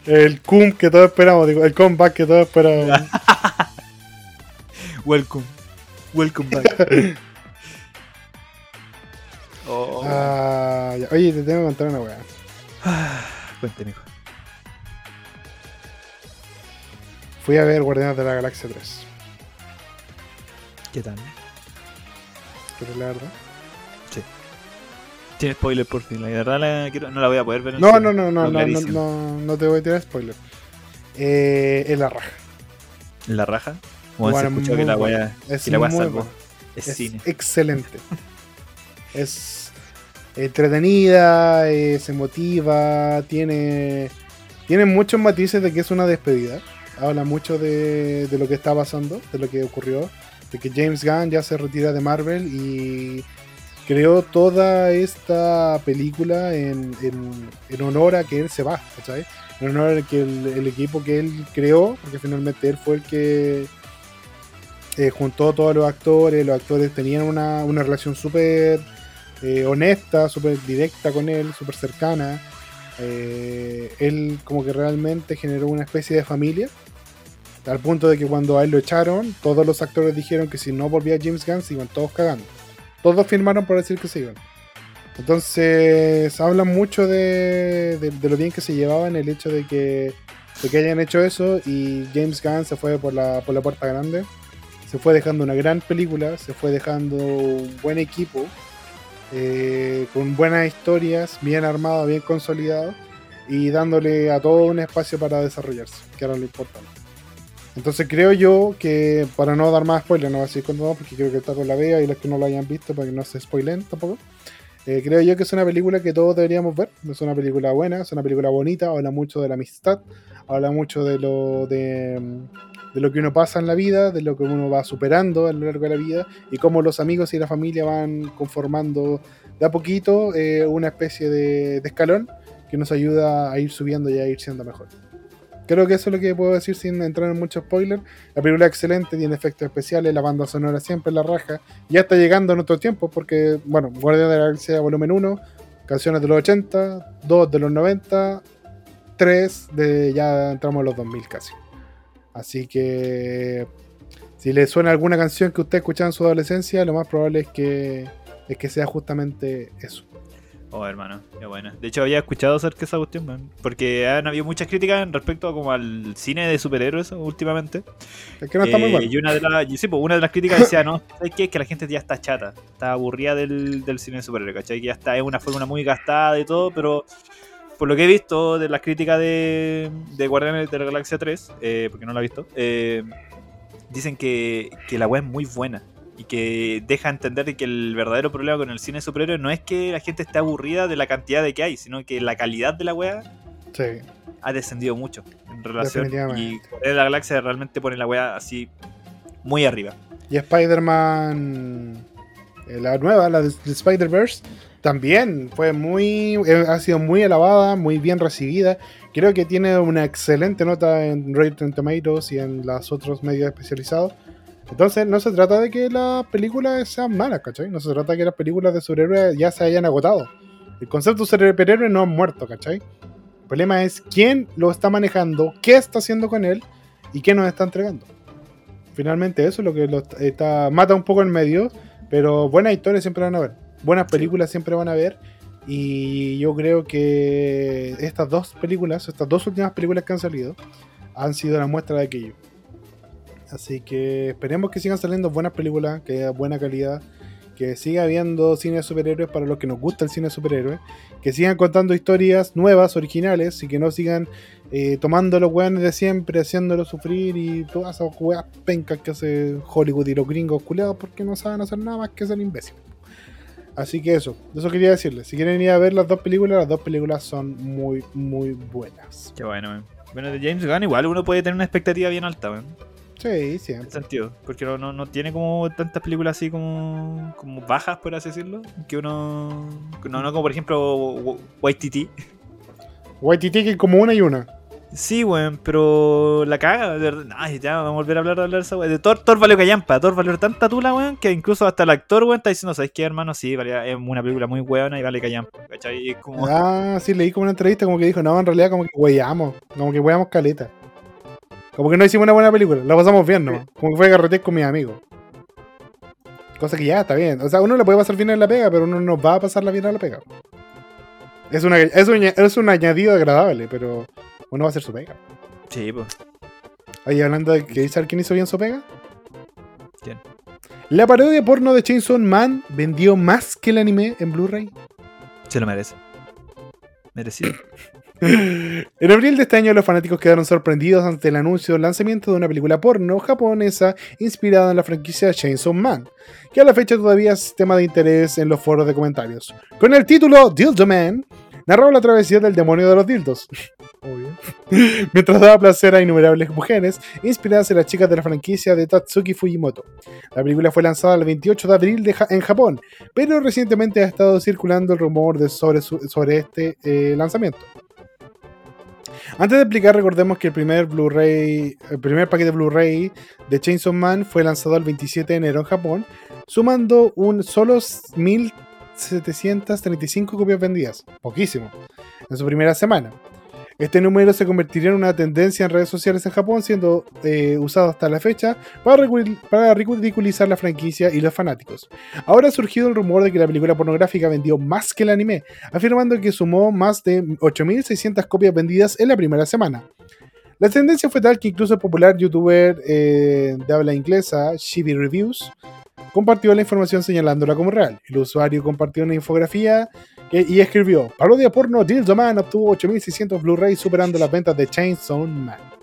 El cum que todos esperamos, digo, el comeback que todos esperamos. [laughs] Welcome. Welcome back. [laughs] Oh, Ah. Oye, te tengo que contar una weá. [sighs] Cuénteme, hijo. Fui a ver Guardianes de la Galaxia 3. ¿Qué tal? ¿Quieres la verdad? Tiene spoiler por fin, la verdad la quiero- no la voy a poder ver en el No, cine. no, no, no, no, no, no, no te voy a tirar spoiler. Eh, es la raja. ¿En la raja? Bueno, se escuchó que la bueno. wea, Es que la Es cine. excelente. es entretenida, es emotiva, tiene, tiene muchos matices de que es una despedida. Habla mucho de, de lo que está pasando, de lo que ocurrió, de que James Gunn ya se retira de Marvel y creó toda esta película en, en- en honor a que él se va, ¿cachai? En honor a que el, el equipo que él creó, porque finalmente él fue el que eh, juntó a todos los actores, los actores tenían una, una relación súper eh, honesta, súper directa con él, súper cercana. Eh, él como que realmente generó una especie de familia, al punto de que cuando a él lo echaron, todos los actores dijeron que si no volvía James Gunn se iban todos cagando. Todos firmaron por decir que se iban. Entonces hablan mucho de, lo bien que se llevaban, el hecho de que, hayan hecho eso y James Gunn se fue por la, por la puerta grande se fue dejando una gran película, se fue dejando un buen equipo, eh, con buenas historias, bien armado, bien consolidado, y dándole a todo un espacio para desarrollarse, que era lo importante. Entonces creo yo que, para no dar más spoilers, no voy a seguir contando porque creo que está con la vea y los que no lo hayan visto para que no se spoilen tampoco. Eh, creo yo que es una película que todos deberíamos ver. Es una película buena, es una película bonita, habla mucho de la amistad, habla mucho de lo de, lo que uno pasa en la vida, de lo que uno va superando a lo largo de la vida y cómo los amigos y la familia van conformando de a poquito eh, una especie de escalón que nos ayuda a ir subiendo y a ir siendo mejor. Creo que eso es lo que puedo decir sin entrar en mucho spoiler. La película es excelente, tiene efectos especiales, la banda sonora siempre en la raja. Ya está llegando en otro tiempo porque, bueno, Guardián de la Galaxia Volumen 1, canciones de los 80, 2 de los 90, 3 de ya entramos a los 2000 casi. Así que si le suena alguna canción que usted escuchaba en su adolescencia, lo más probable es que, es que sea justamente eso. Oh, hermano, qué bueno. De hecho, había escuchado acerca de esa cuestión, man, porque han habido muchas críticas respecto a como al cine de superhéroes últimamente. Es que no está muy Eh, bueno. Y una de, las, sí, pues, una de las críticas decía, no, [laughs] ¿sabes qué? Es que la gente ya está chata, está aburrida del, del cine de superhéroes, ¿cachai? Que ya está, es una fórmula muy gastada y todo, pero por lo que he visto de las críticas de, de Guardianes de la Galaxia 3, eh, porque no la he visto, eh, dicen que, que la web es muy buena y que deja entender de que el verdadero problema con el cine de superhéroes no es que la gente esté aburrida de la cantidad de que hay, sino que la calidad de la wea Sí. ha descendido mucho en relación y de la Galaxia realmente pone la wea así muy arriba. Y Spider-Man, eh, la nueva, la de, de Spider-Verse, también fue muy, eh, ha sido muy alabada, muy bien recibida. Creo que tiene una excelente nota en Rotten Tomatoes y en los otros medios especializados. Entonces, no se trata de que las películas sean malas, ¿cachai? No se trata de que las películas de superhéroes ya se hayan agotado. El concepto de superhéroe no ha muerto, ¿cachai? El problema es quién lo está manejando, qué está haciendo con él y qué nos está entregando. Finalmente eso es lo que lo está, mata un poco en medio, pero buenas historias siempre van a ver. Buenas películas siempre van a ver. Y yo creo que estas dos películas, estas dos últimas películas que han salido, han sido la muestra de aquello. Así que esperemos que sigan saliendo buenas películas, que haya buena calidad, que siga habiendo cine de superhéroes para los que nos gusta el cine de superhéroes, que sigan contando historias nuevas, originales, y que no sigan eh, tomando los weones de siempre, haciéndolos sufrir y todas esas weas pencas que hace Hollywood y los gringos culiados porque no saben hacer nada más que ser imbéciles. Así que eso, eso quería decirles. Si quieren ir a ver las dos películas, las dos películas son muy, muy buenas. Qué bueno, man. Bueno, de James Gunn igual uno puede tener una expectativa bien alta, man. Sí, siempre. En sentido, porque no, no, tiene como tantas películas así como, como bajas, por así decirlo, que uno... No, no como por ejemplo Waititi. Waititi que como una y una. Sí, weón, pero la caga, de verdad. Ay, ya, vamos a volver a hablar, de hablar esa weón. De Thor, Thor valió callampa, Thor valió tanta tula, weón, que incluso hasta el actor, weón, está diciendo, ¿sabes qué, hermano? Sí, vale, es una película muy weona y vale callampa, ¿cachai? Y es como... Ah, sí, leí como una entrevista como que dijo, no, en realidad como que weyamos, como que weyamos caleta. Como que no hicimos una buena película, la pasamos bien, ¿no? Como que fue carretear con mis amigos. Cosa que ya está bien. O sea, uno le puede pasar bien en la pega, pero uno no va a pasar la bien en la pega. Es, una, es, un, es un añadido agradable, pero uno va a hacer su pega. Sí, pues. Oye, hablando de que saber quién hizo bien su pega. ¿Quién? La parodia porno de Chainsaw Man vendió más que el anime en Blu-ray. Se lo merece. Merecido. [coughs] [laughs] En abril de este año los fanáticos quedaron sorprendidos ante el anuncio del lanzamiento de una película porno japonesa inspirada en la franquicia Chainsaw Man, que a la fecha todavía es tema de interés en los foros de comentarios. Con el título Dildo Man, narró la travesía del demonio de los dildos. [laughs] [laughs] Mientras daba placer a innumerables mujeres inspiradas en las chicas de la franquicia de Tatsuki Fujimoto. La película fue lanzada el 28 de abril en Japón, pero recientemente ha estado circulando el rumor de sobre, sobre este eh, lanzamiento. Antes de explicar, recordemos que el primer Blu-ray, el primer paquete Blu-ray de Chainsaw Man fue lanzado el 27 de enero en Japón, sumando un solo 1735 copias vendidas, poquísimo, en su primera semana. Este número se convertiría en una tendencia en redes sociales en Japón, siendo eh, usado hasta la fecha para, ridiculizar la franquicia y los fanáticos. Ahora ha surgido el rumor de que la película pornográfica vendió más que el anime, afirmando que sumó más de 8.600 copias vendidas en la primera semana. La tendencia fue tal que incluso el popular youtuber eh, de habla inglesa, Shibi Reviews, compartió la información señalándola como real. El usuario compartió una infografía y escribió: Parodia porno Dildo Man obtuvo 8600 Blu-ray superando las ventas de Chainsaw Man.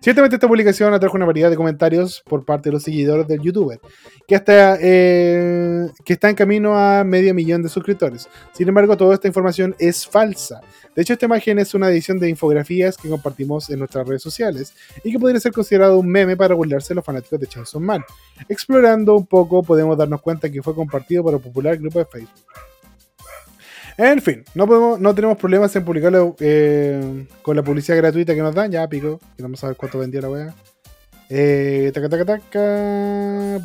Ciertamente esta publicación atrajo una variedad de comentarios por parte de los seguidores del youtuber, que, hasta, eh, que está en camino a medio millón de suscriptores. Sin embargo, toda esta información es falsa. De hecho, esta imagen es una edición de infografías que compartimos en nuestras redes sociales y que podría ser considerado un meme para burlarse de los fanáticos de Chainsaw Man. Explorando un poco podemos darnos cuenta que fue compartido por el popular grupo de Facebook. En fin, no, podemos, no tenemos problemas en publicarlo eh, con la publicidad gratuita que nos dan. Ya pico, que vamos a ver cuánto vendía la wea. Eh, taca, taca, taca.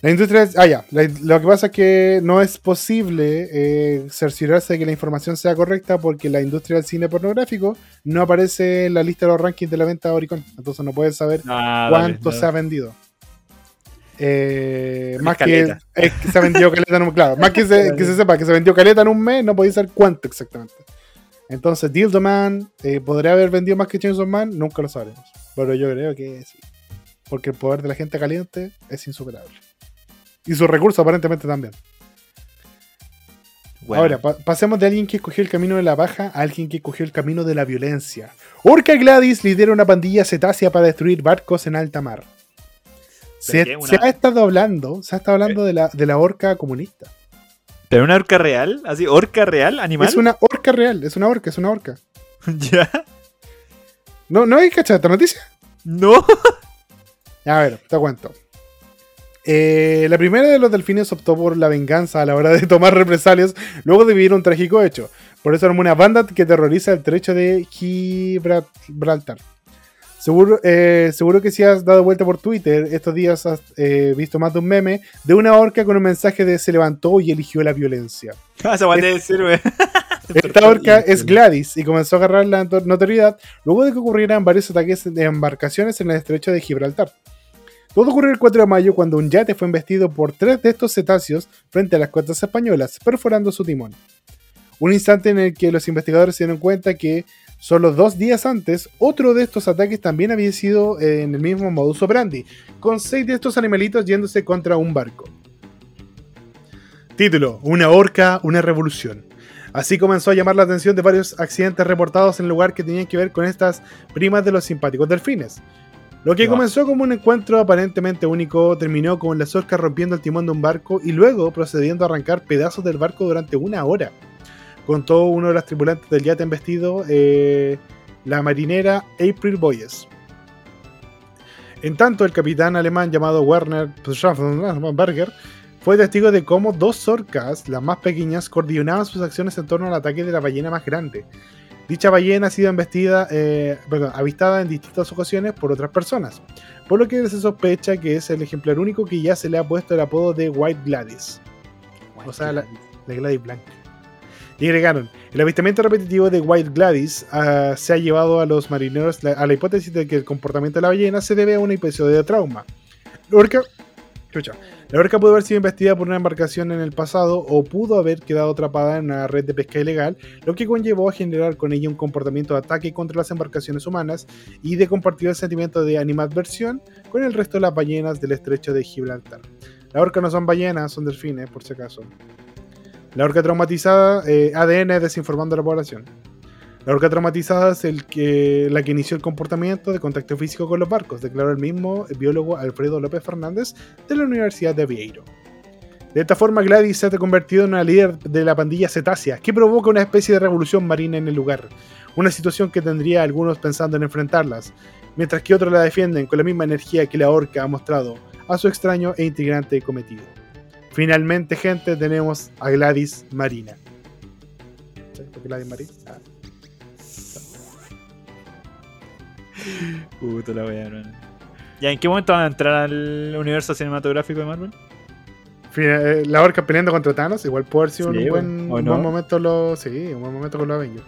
La industria. Ah, ya. lo que pasa es que no es posible eh, cerciorarse de que la información sea correcta porque la industria del cine pornográfico no aparece en la lista de los rankings de la venta de Oricon. Entonces no puedes saber Ah, cuánto se ha vendido. Eh, más que, caleta. es que se vendió caleta en un claro, más que se, que se sepa que se vendió caleta en un mes, no podéis saber cuánto exactamente. Entonces, Dildo Man eh, podría haber vendido más que Chainsaw Man, nunca lo sabremos. Pero yo creo que sí. Porque el poder de la gente caliente es insuperable. Y sus recursos aparentemente también. Bueno, Ahora, pa- pasemos de alguien que escogió el camino de la baja a alguien que escogió el camino de la violencia. Orca Gladys lidera una pandilla cetácea para destruir barcos en alta mar. Se? Una- ha estado hablando, se ha estado hablando de la, de la orca comunista. ¿Pero una orca real? ¿Así? ¿Orca real? ¿Animal? Es una orca real, es una orca, es una orca. [laughs] ¿Ya? ¿No, no hay cachado esta noticia? ¿No? [laughs] A ver, te cuento. Eh, la primera de los delfines optó por la venganza a la hora de tomar represalias luego de vivir un trágico hecho. Por eso armó una banda que terroriza el trecho de Gibraltar. Seguro, eh, seguro que si has dado vuelta por Twitter estos días has eh, visto más de un meme de una orca con un mensaje de se levantó y eligió la violencia. Ah, Esa ser, wey. [laughs] Esta orca es Gladys y comenzó a agarrar la notoriedad luego de que ocurrieran varios ataques de embarcaciones en el estrecho de Gibraltar. Todo ocurrió el 4 de mayo cuando un yate fue embestido por tres de estos cetáceos frente a las costas españolas, perforando su timón. Un instante en el que los investigadores se dieron cuenta que solo dos días antes, otro de estos ataques también había sido en el mismo modus operandi, con seis de estos animalitos yéndose contra un barco. Título: Una orca, una revolución. Así comenzó a llamar la atención de varios accidentes reportados en el lugar que tenían que ver con estas primas de los simpáticos delfines. Lo que comenzó como un encuentro aparentemente único terminó con las orcas rompiendo el timón de un barco y luego procediendo a arrancar pedazos del barco durante una hora. Contó uno de los tripulantes del yate embestido, eh, la marinera April Boyes. En tanto, el capitán alemán llamado Werner Berger fue testigo de cómo dos orcas, las más pequeñas, coordinaban sus acciones en torno al ataque de la ballena más grande. Dicha ballena ha sido embestida, eh, perdón, avistada en distintas ocasiones por otras personas, por lo que se sospecha que es el ejemplar único que ya se le ha puesto el apodo de White Gladys. o sea, la, Gladys blanca. Y agregaron, el avistamiento repetitivo de White Gladys ah, se ha llevado a los marineros a la hipótesis de que el comportamiento de la ballena se debe a un episodio de trauma. Orca, escucha, la orca pudo haber sido investigada por una embarcación en el pasado o pudo haber quedado atrapada en una red de pesca ilegal, lo que conllevó a generar con ella un comportamiento de ataque contra las embarcaciones humanas y de compartir el sentimiento de animadversión con el resto de las ballenas del estrecho de Gibraltar. La orca no son ballenas, son delfines, por si acaso. La orca traumatizada, eh, ADN desinformando a la población. La orca traumatizada es el que, la que inició el comportamiento de contacto físico con los barcos, declaró el mismo biólogo Alfredo López Fernández de la Universidad de Vieiro. De esta forma, Gladys se ha convertido en una líder de la pandilla cetácea, que provoca una especie de revolución marina en el lugar. Una situación que tendría algunos pensando en enfrentarlas, mientras que otros la defienden con la misma energía que la orca ha mostrado a su extraño e integrante cometido. Finalmente, gente, tenemos a Gladys Marina. Gladys Marina? Ah. Puta la wea, ¿Ya en qué momento van a entrar al universo cinematográfico de Marvel? Eh, la orca peleando contra Thanos, igual puede ser un, buen, momento lo, sí, un buen momento con los Avengers.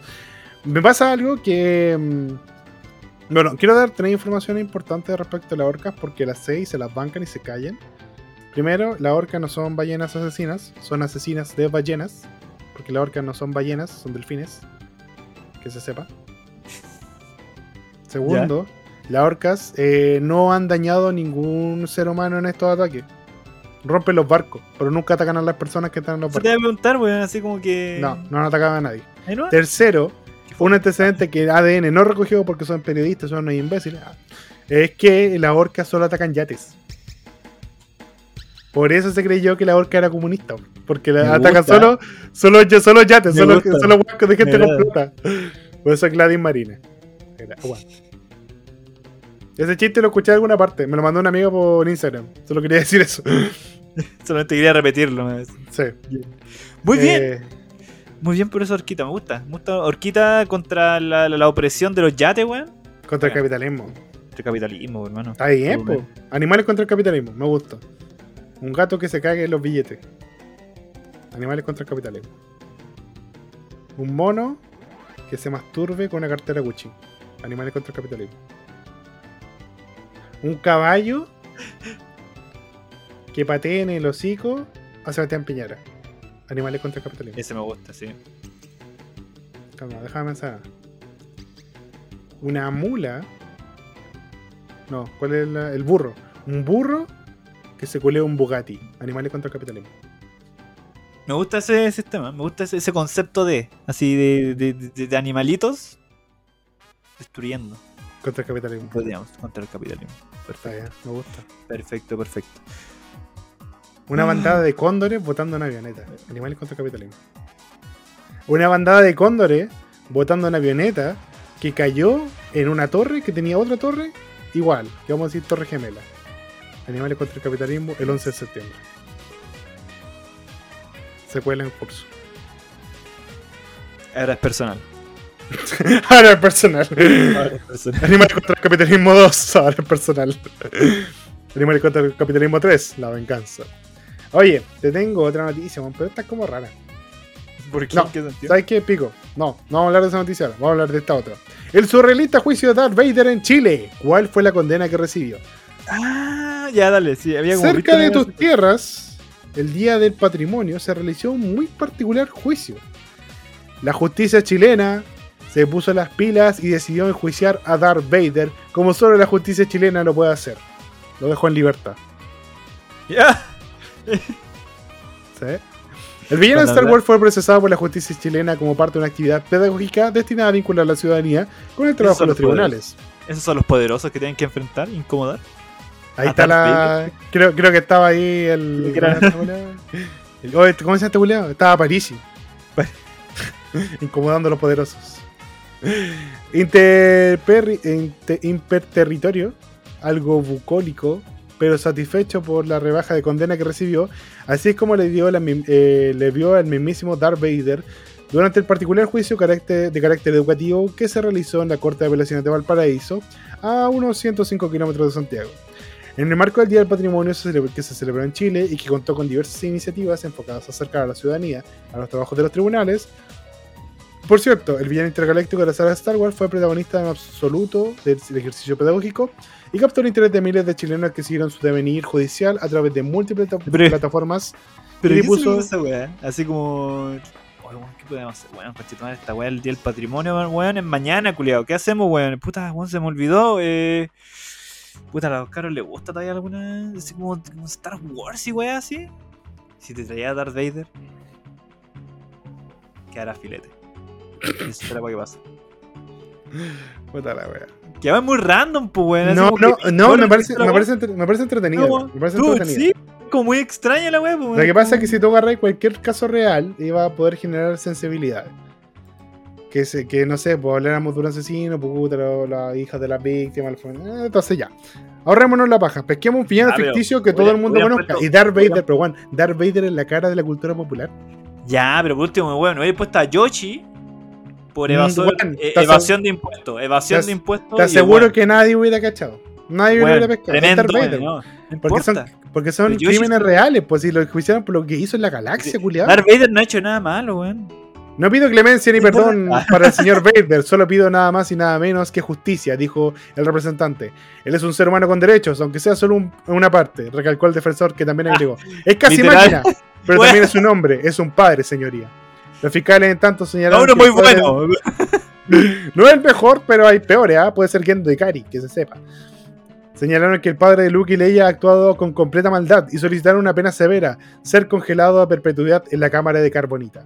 Me pasa algo que mm, bueno, quiero dar tres informaciones importantes respecto a las orcas porque las seis se las bancan y se callan. Primero, las orcas no son ballenas asesinas, son asesinas de ballenas, porque las orcas no son ballenas, son delfines, que se sepa. Segundo, las orcas eh, no han dañado ningún ser humano en estos ataques. Rompen los barcos, pero nunca atacan a las personas que están en los barcos. te voy a preguntar, weón, así como que. No, no han atacado a nadie. Tercero, un antecedente que ADN no recogió porque son periodistas, son unos imbéciles. Es que las orcas solo atacan yates. Por eso se creyó que la orca era comunista. Porque la atacan solo, solo, solo yates, solo, solo huecos de gente completa. Por eso es Gladys Marina. Ese chiste lo escuché en alguna parte. Me lo mandó un amigo por Instagram. Solo quería [laughs] decir eso. [laughs] Solamente quería repetirlo. Sí. Muy bien. Eh, Muy bien por eso Orquita, me gusta. Me gusta Orquita contra la, opresión de los yates, weón. Contra el capitalismo. Contra el capitalismo, hermano. Está bien, pues. Animales contra el capitalismo, me gusta. Un gato que se cague en los billetes. Animales contra el capitalismo. Un mono que se masturbe con una cartera Gucci. Animales contra el capitalismo. Un caballo que patee en el hocico a Sebastián Piñera. Animales contra el capitalismo. Ese me gusta, sí. Calma, déjame pensar. Una mula. No, ¿cuál es el burro? Un burro que se culea un Bugatti. Animales contra el capitalismo. Me gusta ese sistema, me gusta ese, concepto de, así, de, de, animalitos destruyendo. Contra el capitalismo. Podríamos, contra el capitalismo. Perfecto. me gusta. Perfecto, perfecto. Una bandada de cóndores botando una avioneta. Animales contra el capitalismo. Una bandada de cóndores botando una avioneta que cayó en una torre que tenía otra torre igual, que vamos a decir torre gemela. Animales contra el capitalismo el 11 de septiembre. Secuela en curso. [laughs] Ahora es personal. ahora es personal. Animales contra el capitalismo 2, [laughs] ahora es personal. Animales contra el capitalismo 3, la venganza. Oye, te tengo otra noticia, pero esta es como rara. ¿Por qué? ¿Sabes qué? Pico. No, no vamos a hablar de esa noticia ahora, vamos a hablar de esta otra. El surrealista juicio de Darth Vader en Chile. ¿Cuál fue la condena que recibió? Ah, ya dale, sí, había como Cerca de tus tierras, el Día del Patrimonio, se realizó un muy particular juicio. La justicia chilena se puso las pilas y decidió enjuiciar a Darth Vader como solo la justicia chilena lo puede hacer. Lo dejó en libertad. Ya. [laughs] ¿sí? El villano de Star Wars fue procesado por la justicia chilena como parte de una actividad pedagógica destinada a vincular a la ciudadanía con el trabajo de los tribunales. Esos son los poderosos que tienen que enfrentar, incomodar. Ahí ¿A está la. Creo, creo que estaba ahí el. [laughs] ¿Cómo se llama este culiao? Estaba Parisi. [laughs] Incomodando a los poderosos. Interperri- inter- imperterritorio, algo bucólico, pero satisfecho por la rebaja de condena que recibió, así es como le dio, la eh, le vio al mismísimo Darth Vader durante el particular juicio de carácter educativo que se realizó en la Corte de Apelaciones de Valparaíso, a unos 105 kilómetros de Santiago. En el marco del Día del Patrimonio que se celebró en Chile y que contó con diversas iniciativas enfocadas a acercar a la ciudadanía a los trabajos de los tribunales. Por cierto, el villano intergaláctico de la saga de Star Wars fue protagonista en absoluto del ejercicio pedagógico y captó el interés de miles de chilenos que siguieron su devenir judicial a través de múltiples Pero- plataformas. Pero Y ¿qué puso- esa weá? Así como. Weón, ¿qué podemos hacer? Weón, conchetumare, esta weá el día del patrimonio, weón, es mañana, culiado. ¿Qué hacemos, weón? Puta, weón, se me olvidó. Eh... Puta, a los caros les gusta todavía alguna. Así como, como Star Wars y weá así. Si te traía Darth Vader, quedará filete. [coughs] Eso será para que pasa. Puta la wea. Que va muy random, pues, weón. No, no, que- no, me parece, me parece, entre- me parece entretenido. No, weón, me parece Dude, entretenido. sí, como muy extraña la weá, pues, Lo que pasa es que si tú agarras cualquier caso real, iba a poder generar sensibilidad. Que, se, que no sé, pues habláramos de un asesino, pues puta, la, la hija de la víctima, el fue- eh, entonces ya. Ahorrémonos la paja, pesquemos un villano Ah, ficticio que todo el mundo conozca. puesto- y Darth Vader, hubieran- pero bueno, Darth Vader es la cara de la cultura popular. Ya, pero por último, bueno, he puesto a Yoshi por Mm, evasor- eh, evasión de impuestos. Evasión te- de impuestos. Te aseguro que nadie hubiera cachado. Nadie hubiera pescado. Es Tremendo, Darth Vader. no, no Porque son, porque son crímenes reales, pues si lo juiciaron por lo que hizo en la galaxia, culiado. Darth Vader no ha hecho nada malo, weón. No pido clemencia ni perdón para el señor Vader, solo pido nada más y nada menos que justicia, dijo el representante. Él es un ser humano con derechos, aunque sea solo un- una parte, recalcó el defensor que también agregó. Es casi Literal. máquina, pero Bueno. también es un hombre, es un padre, señoría. Los fiscales en tanto señalaron Ahora que muy padre bueno. [laughs] no es el mejor, pero hay peores, ¿ah? puede ser Gendo Ikari, que se sepa. Señalaron que el padre de Luke y Leia ha actuado con completa maldad y solicitaron una pena severa, ser congelado a perpetuidad en la cámara de carbonita.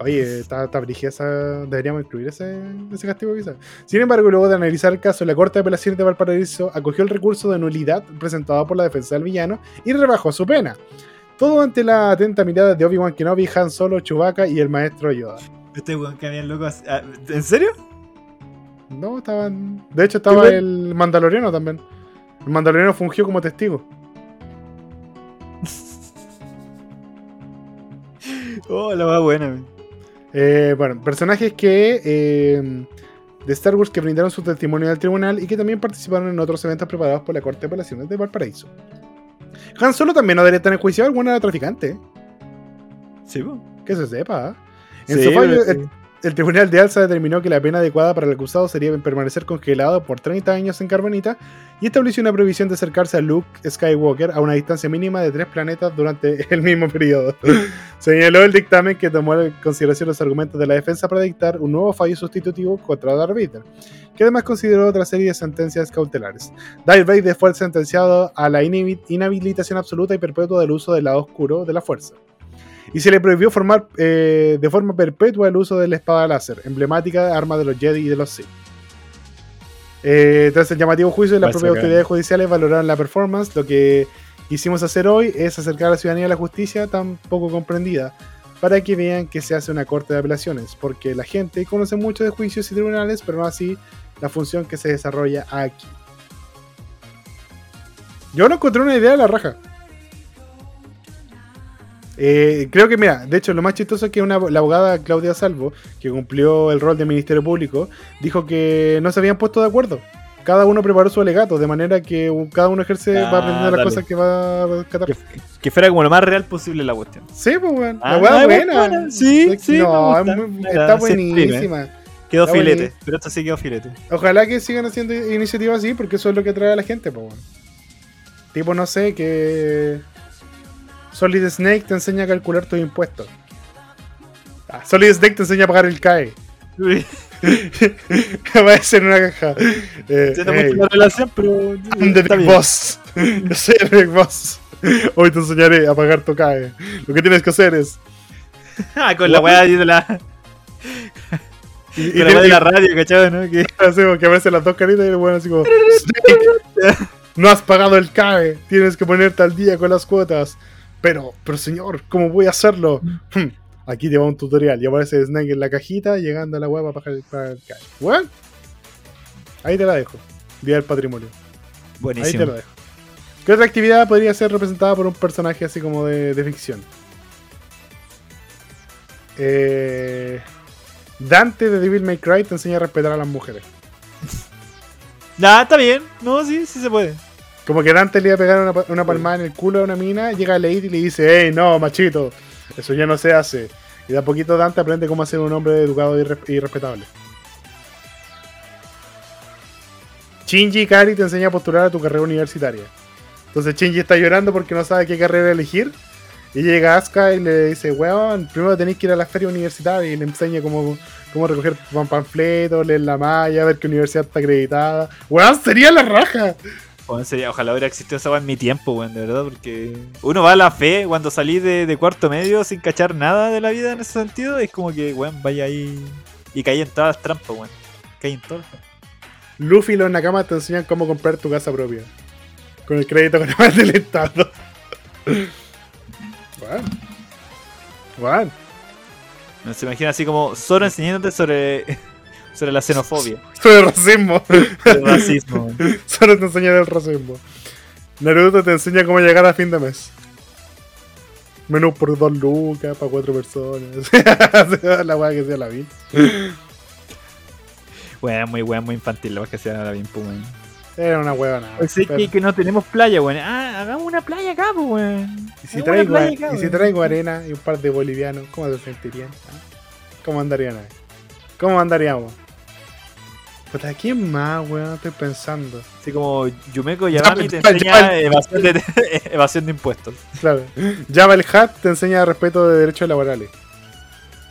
Oye, está, está esa. Deberíamos incluir ese, ese castigo quizás. Sin embargo, luego de analizar el caso, la Corte de Apelaciones de Valparaíso acogió el recurso de nulidad presentado por la defensa del villano y rebajó su pena. Todo ante la atenta mirada de Obi-Wan Kenobi, Han Solo, Chewbacca y el maestro Yoda. Este weón que habían loco. ah, ¿En serio? No, estaban. De hecho, estaba el Mandaloriano también. El Mandaloriano fungió como testigo. [laughs] Oh, la va buena, weón. Eh, bueno, personajes que. eh, de Star Wars que brindaron su testimonio al tribunal y que también participaron en otros eventos preparados por la Corte de Apelaciones de Valparaíso. Han Solo también no debería estar enjuiciado, bueno era traficante. ¿eh? Sí. Que se sepa. ¿ah? En Sí, su fallo, pero- el, Tribunal de Alza determinó que la pena adecuada para el acusado sería permanecer congelado por 30 años en carbonita y estableció una prohibición de acercarse a Luke Skywalker a una distancia mínima de tres planetas durante [laughs] el mismo periodo. Señaló el dictamen que tomó en consideración los argumentos de la defensa para dictar un nuevo fallo sustitutivo contra Darth Vader, que además consideró otra serie de sentencias cautelares. Darth Vader fue sentenciado a la inhabi- inhabilitación absoluta y perpetua del uso del lado oscuro de la fuerza y se le prohibió formar eh, de forma perpetua el uso de la espada láser, emblemática arma de los Jedi y de los Sith. Eh, tras el llamativo juicio, las Parece propias autoridades judiciales valoraron la performance. Lo que quisimos hacer hoy es acercar a la ciudadanía a la justicia tan poco comprendida, para que vean que se hace una corte de apelaciones, porque la gente conoce mucho de juicios y tribunales, pero no así la función que se desarrolla aquí. Yo no encontré una idea de la raja. Eh, creo que, mira, de hecho, lo más chistoso es que una, la abogada Claudia Salvo, que cumplió el rol de Ministerio Público, dijo que no se habían puesto de acuerdo. cada uno preparó su alegato, de manera que cada uno ejerce, Ah, va aprendiendo las cosas que va a rescatar. Que, que fuera como lo más real posible la cuestión. Sí, pues, weón. Ah, la no, es buena. buena. Sí, Es- sí, No, es muy- está buenísima. Quedó Está filete. buenísimo. Pero esto sí quedó filete. Ojalá que sigan haciendo iniciativas así, porque eso es lo que atrae a la gente, pues, weón. Tipo, no sé, que. Solid Snake te enseña a calcular tus impuestos. Ah, Solid Snake te enseña a pagar el CAE. Aparece [laughs] en una caja. Eh, hey, la relación, pero. I'm the está Big bien. Boss. [laughs] Yo soy el Big Boss. Hoy te enseñaré a pagar tu CAE. Lo que tienes que hacer es. Ah, con la weá de la, Y, con la weá de la radio, ¿cachai? ¿no? Que, [laughs] Así que aparecen las dos caritas y el bueno así como Snake, no has pagado el CAE, tienes que ponerte al día con las cuotas. Pero, pero señor, ¿cómo voy a hacerlo? Hmm, [laughs] Aquí te va un tutorial y aparece Snake en la cajita llegando a la web a pagar el, CAE. Bueno, ahí te la dejo. Día del patrimonio. Ahí te buenísimo. la dejo. ¿Qué otra actividad podría ser representada por un personaje así como de, de ficción? Eh, Dante de Devil May Cry te enseña a respetar a las mujeres. [laughs] Nah, está bien. No, sí, sí se puede. Como que Dante le iba a pegar una, una palmada en el culo a una mina, llega Lady y le dice, hey, no, machito, eso ya no se hace. Y de a poquito Dante aprende cómo ser un hombre educado y, res- y respetable. Shinji Ikari te enseña a postular a tu carrera universitaria. Entonces Shinji está llorando porque no sabe qué carrera elegir. Y llega Asuka y le dice, weón, primero tenéis que ir a la feria universitaria y le enseña cómo, cómo recoger pan- panfletos, leer la malla, ver qué universidad está acreditada. Weón, sería la raja. Bueno, sería- ojalá hubiera existido esa en mi tiempo, weón, de verdad, porque uno va a la fe cuando salí de, de cuarto medio sin cachar nada de la vida en ese sentido, es como que, weón, vaya ahí y caí en todas las trampas, weón. Caí en todas. Luffy y los Nakamas te enseñan cómo comprar tu casa propia. Con el crédito con el del Estado. [laughs] Bueno. No se imagina así como solo enseñándote sobre, sobre la xenofobia, [laughs] Sobre el racismo. el racismo. [laughs] Solo te enseña el racismo. Naruto te enseña cómo llegar a fin de mes. Menú por dos lucas, para cuatro personas. [laughs] la weá que sea la vi. Weón, muy weón, muy infantil, la weá que sea la bien, weón. Era una hueva nada. Pues es que, que no tenemos playa, weón. Ah, hagamos una playa acá, pues, weón. Y si, Hagamos traigo, playa acá, y si traigo arena y un par de bolivianos, ¿cómo se sentirían? ¿Ah? ¿Cómo andarían ahí? ¿Cómo andaríamos? Puta, ¿quién más, weón? Estoy pensando. Así como Yumeko Yamami te enseña evasión de, [laughs] evasión de impuestos. Claro. Java el Hat te enseña respeto de derechos laborales.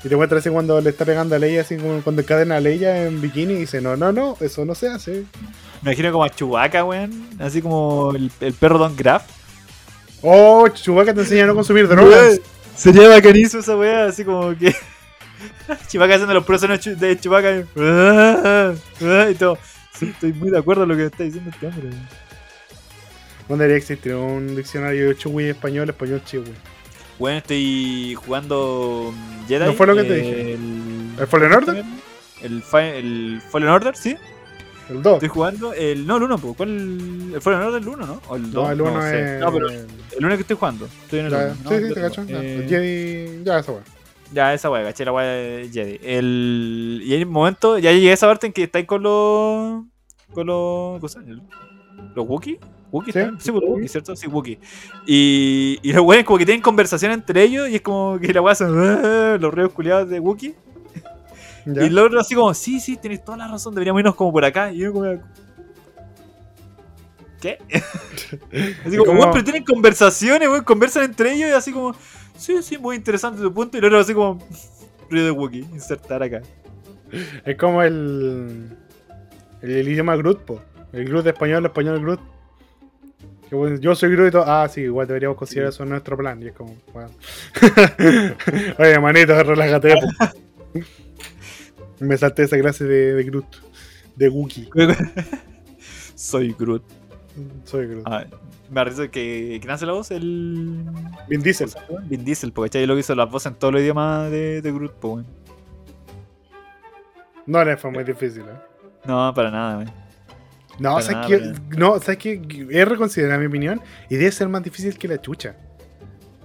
Y te muestra así cuando le está pegando a Leia, así como cuando encadena a Leia en bikini y dice, no, no, no, eso no se hace. Me imagino como a Chewbacca, weón. Así como el, el perro Don Graff. Oh, Chewbacca te enseña a no consumir drogas. Sería bacanísimo esa weá, así como que. [laughs] Chewbacca haciendo los procesos de Chewbacca. [laughs] Y todo. Sí, estoy muy de acuerdo con lo que está diciendo este hombre. ¿Dónde debería existir un diccionario Chewy español, español Chewy? Bueno, estoy jugando mm, Jedi. No fue lo que te dije. El, ¿El Fallen Order? El, el Fallen Order, sí. El 2. Estoy jugando el. No, el 1, ¿cuál? El Fallen Order, el 1, ¿no? O el 2. No, el 1 sé. es. No, pero el 1 que estoy jugando. Estoy en el Ya, 1. sí, sí, te cacho. Eh, el Jedi. Ya, esa weá. Ya, esa weá, caché la weá de Jedi. El... Y hay un momento, ya llegué a esa parte en que estáis con los. con los. ¿Cómo se llama? ¿Los Wookiee? ¿Wookiee Sí. Sí, pues, los Wookiee, ¿cierto? Sí, Wookiee. Y, y los weones como que tienen conversación entre ellos y es como que la weá son "Ah", los reos culiados de Wookiee. Ya. Y el otro así como, sí, sí, tienes toda la razón, deberíamos irnos como por acá. Y yo como. ¿Qué? [laughs] así como, como- weón, pero tienen conversaciones, weón, conversan entre ellos y así como, sí, sí, muy interesante tu punto. Y otro así como, [laughs] ruido de Wookiee, insertar acá. Es como el, el, el idioma Groot, po. El Groot español, el español Groot. Que bueno, yo soy Groot y todo. Ah, sí, igual deberíamos considerar eso en nuestro plan. Y es como, bueno. [laughs] Oye, manito, relájate. [laughs] Me salté esa clase de, de Groot. De Wookiee. Soy Groot. Soy Groot. Ah, me arriesgo que. ¿Quién hace la voz? El. Vin Diesel. Vin Diesel, porque ¿cachai? Lo que hizo las voces en todos los idiomas de, de Groot, po, weón. No, no fue muy difícil, ¿eh? No, para nada, weón. No, Para ¿sabes nada, para No, ¿sabes qué? Es reconsiderada mi opinión y debe ser más difícil que la chucha.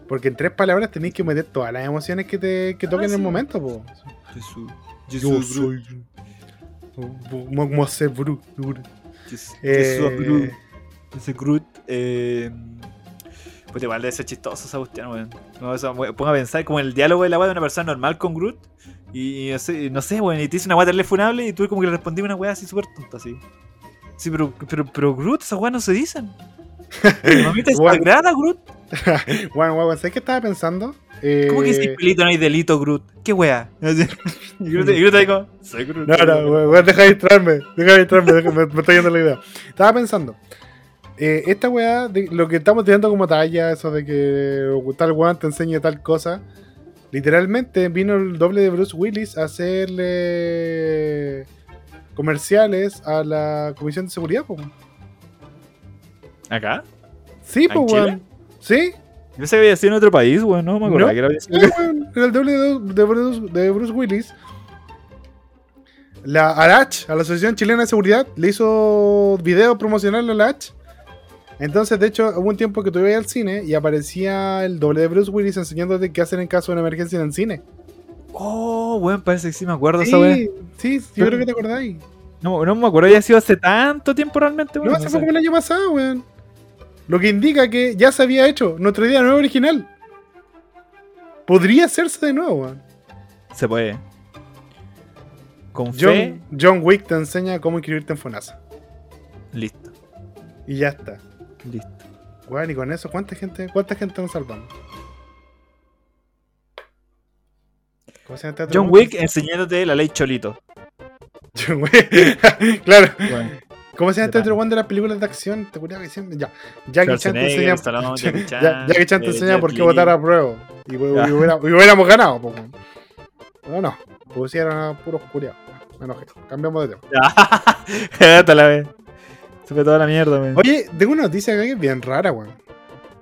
Porque en tres palabras tenéis que meter todas las emociones que te que toquen en sí. el momento, po. Jesús. Yo soy. Groot. Que que es su Eh, Groot. Ese Groot. Eh, pues igual debe ser chistoso esa cuestión, weón. No, eso, weón, a pensar como el diálogo de la weá de una persona normal con Groot. Y, y no sé, no sé, weón, y te dice una weá telefonable y tú como que le respondí una weá así súper tonta, así. Sí, pero, pero, pero Groot, esas weas no se dicen. [laughs] Mamita es sagrada, Groot. [laughs] Bueno, bueno, ¿sabes qué estaba pensando? Eh, ¿Cómo que sin pelito no hay delito, Groot? ¿Qué wea? [laughs] Y Groot, y Groot como, soy Groot. No, no, weón, deja de distraerme, deja de distraerme, me, me está yendo la idea. Estaba pensando, eh, esta weá, de- lo que estamos tirando como talla, eso de que tal weón te enseña tal cosa, literalmente vino el doble de Bruce Willis a hacerle comerciales a la Comisión de Seguridad, po. ¿Acá? Sí, ¿En pues, Chile? weón. Sí, Yo que había sido en otro país, weón. No me acuerdo No. que era era el doble de, de Bruce, de Bruce Willis. La ARACH, a la Asociación Chilena de Seguridad, le hizo video promocional a la ARACH. Entonces, de hecho, hubo un tiempo que ibas al cine y aparecía el doble de Bruce Willis enseñándote qué hacer en caso de una emergencia en el cine. Oh, weón, parece que sí me acuerdo esa wea. Sí, sí, yo creo que te acordáis. No, no me acuerdo, ya ha sido hace tanto tiempo realmente, weón. No, fue como el año pasado, weón. Lo que indica que ya se había hecho nuestra idea nueva original. Podría hacerse de nuevo, weón. Se puede. Con fe, John, John Wick te enseña cómo inscribirte en FONASA. listo. Y ya está. Listo. Weón, y con eso, ¿cuánta gente, cuánta gente nos salvamos? ¿Cómo se llama este otro John? Wick enseñándote la ley Cholito. John Wick. [laughs] claro. Bueno, ¿Cómo se llama este otro one de las películas de acción? Te curaba que siempre. Ya. Jackie Chan te enseña. Stallone, [laughs] Jackie Chan, Ya- Jackie Chan te eh, enseña por qué votar a prueba. Y, hubiéramos ganado, weón. No, no. Pusieron a puros curiados. Me enojé. Cambiamos de tema. [laughs] Hasta la vez. Se fue toda la mierda, weón. Oye, tengo una noticia acá que es bien rara, weón.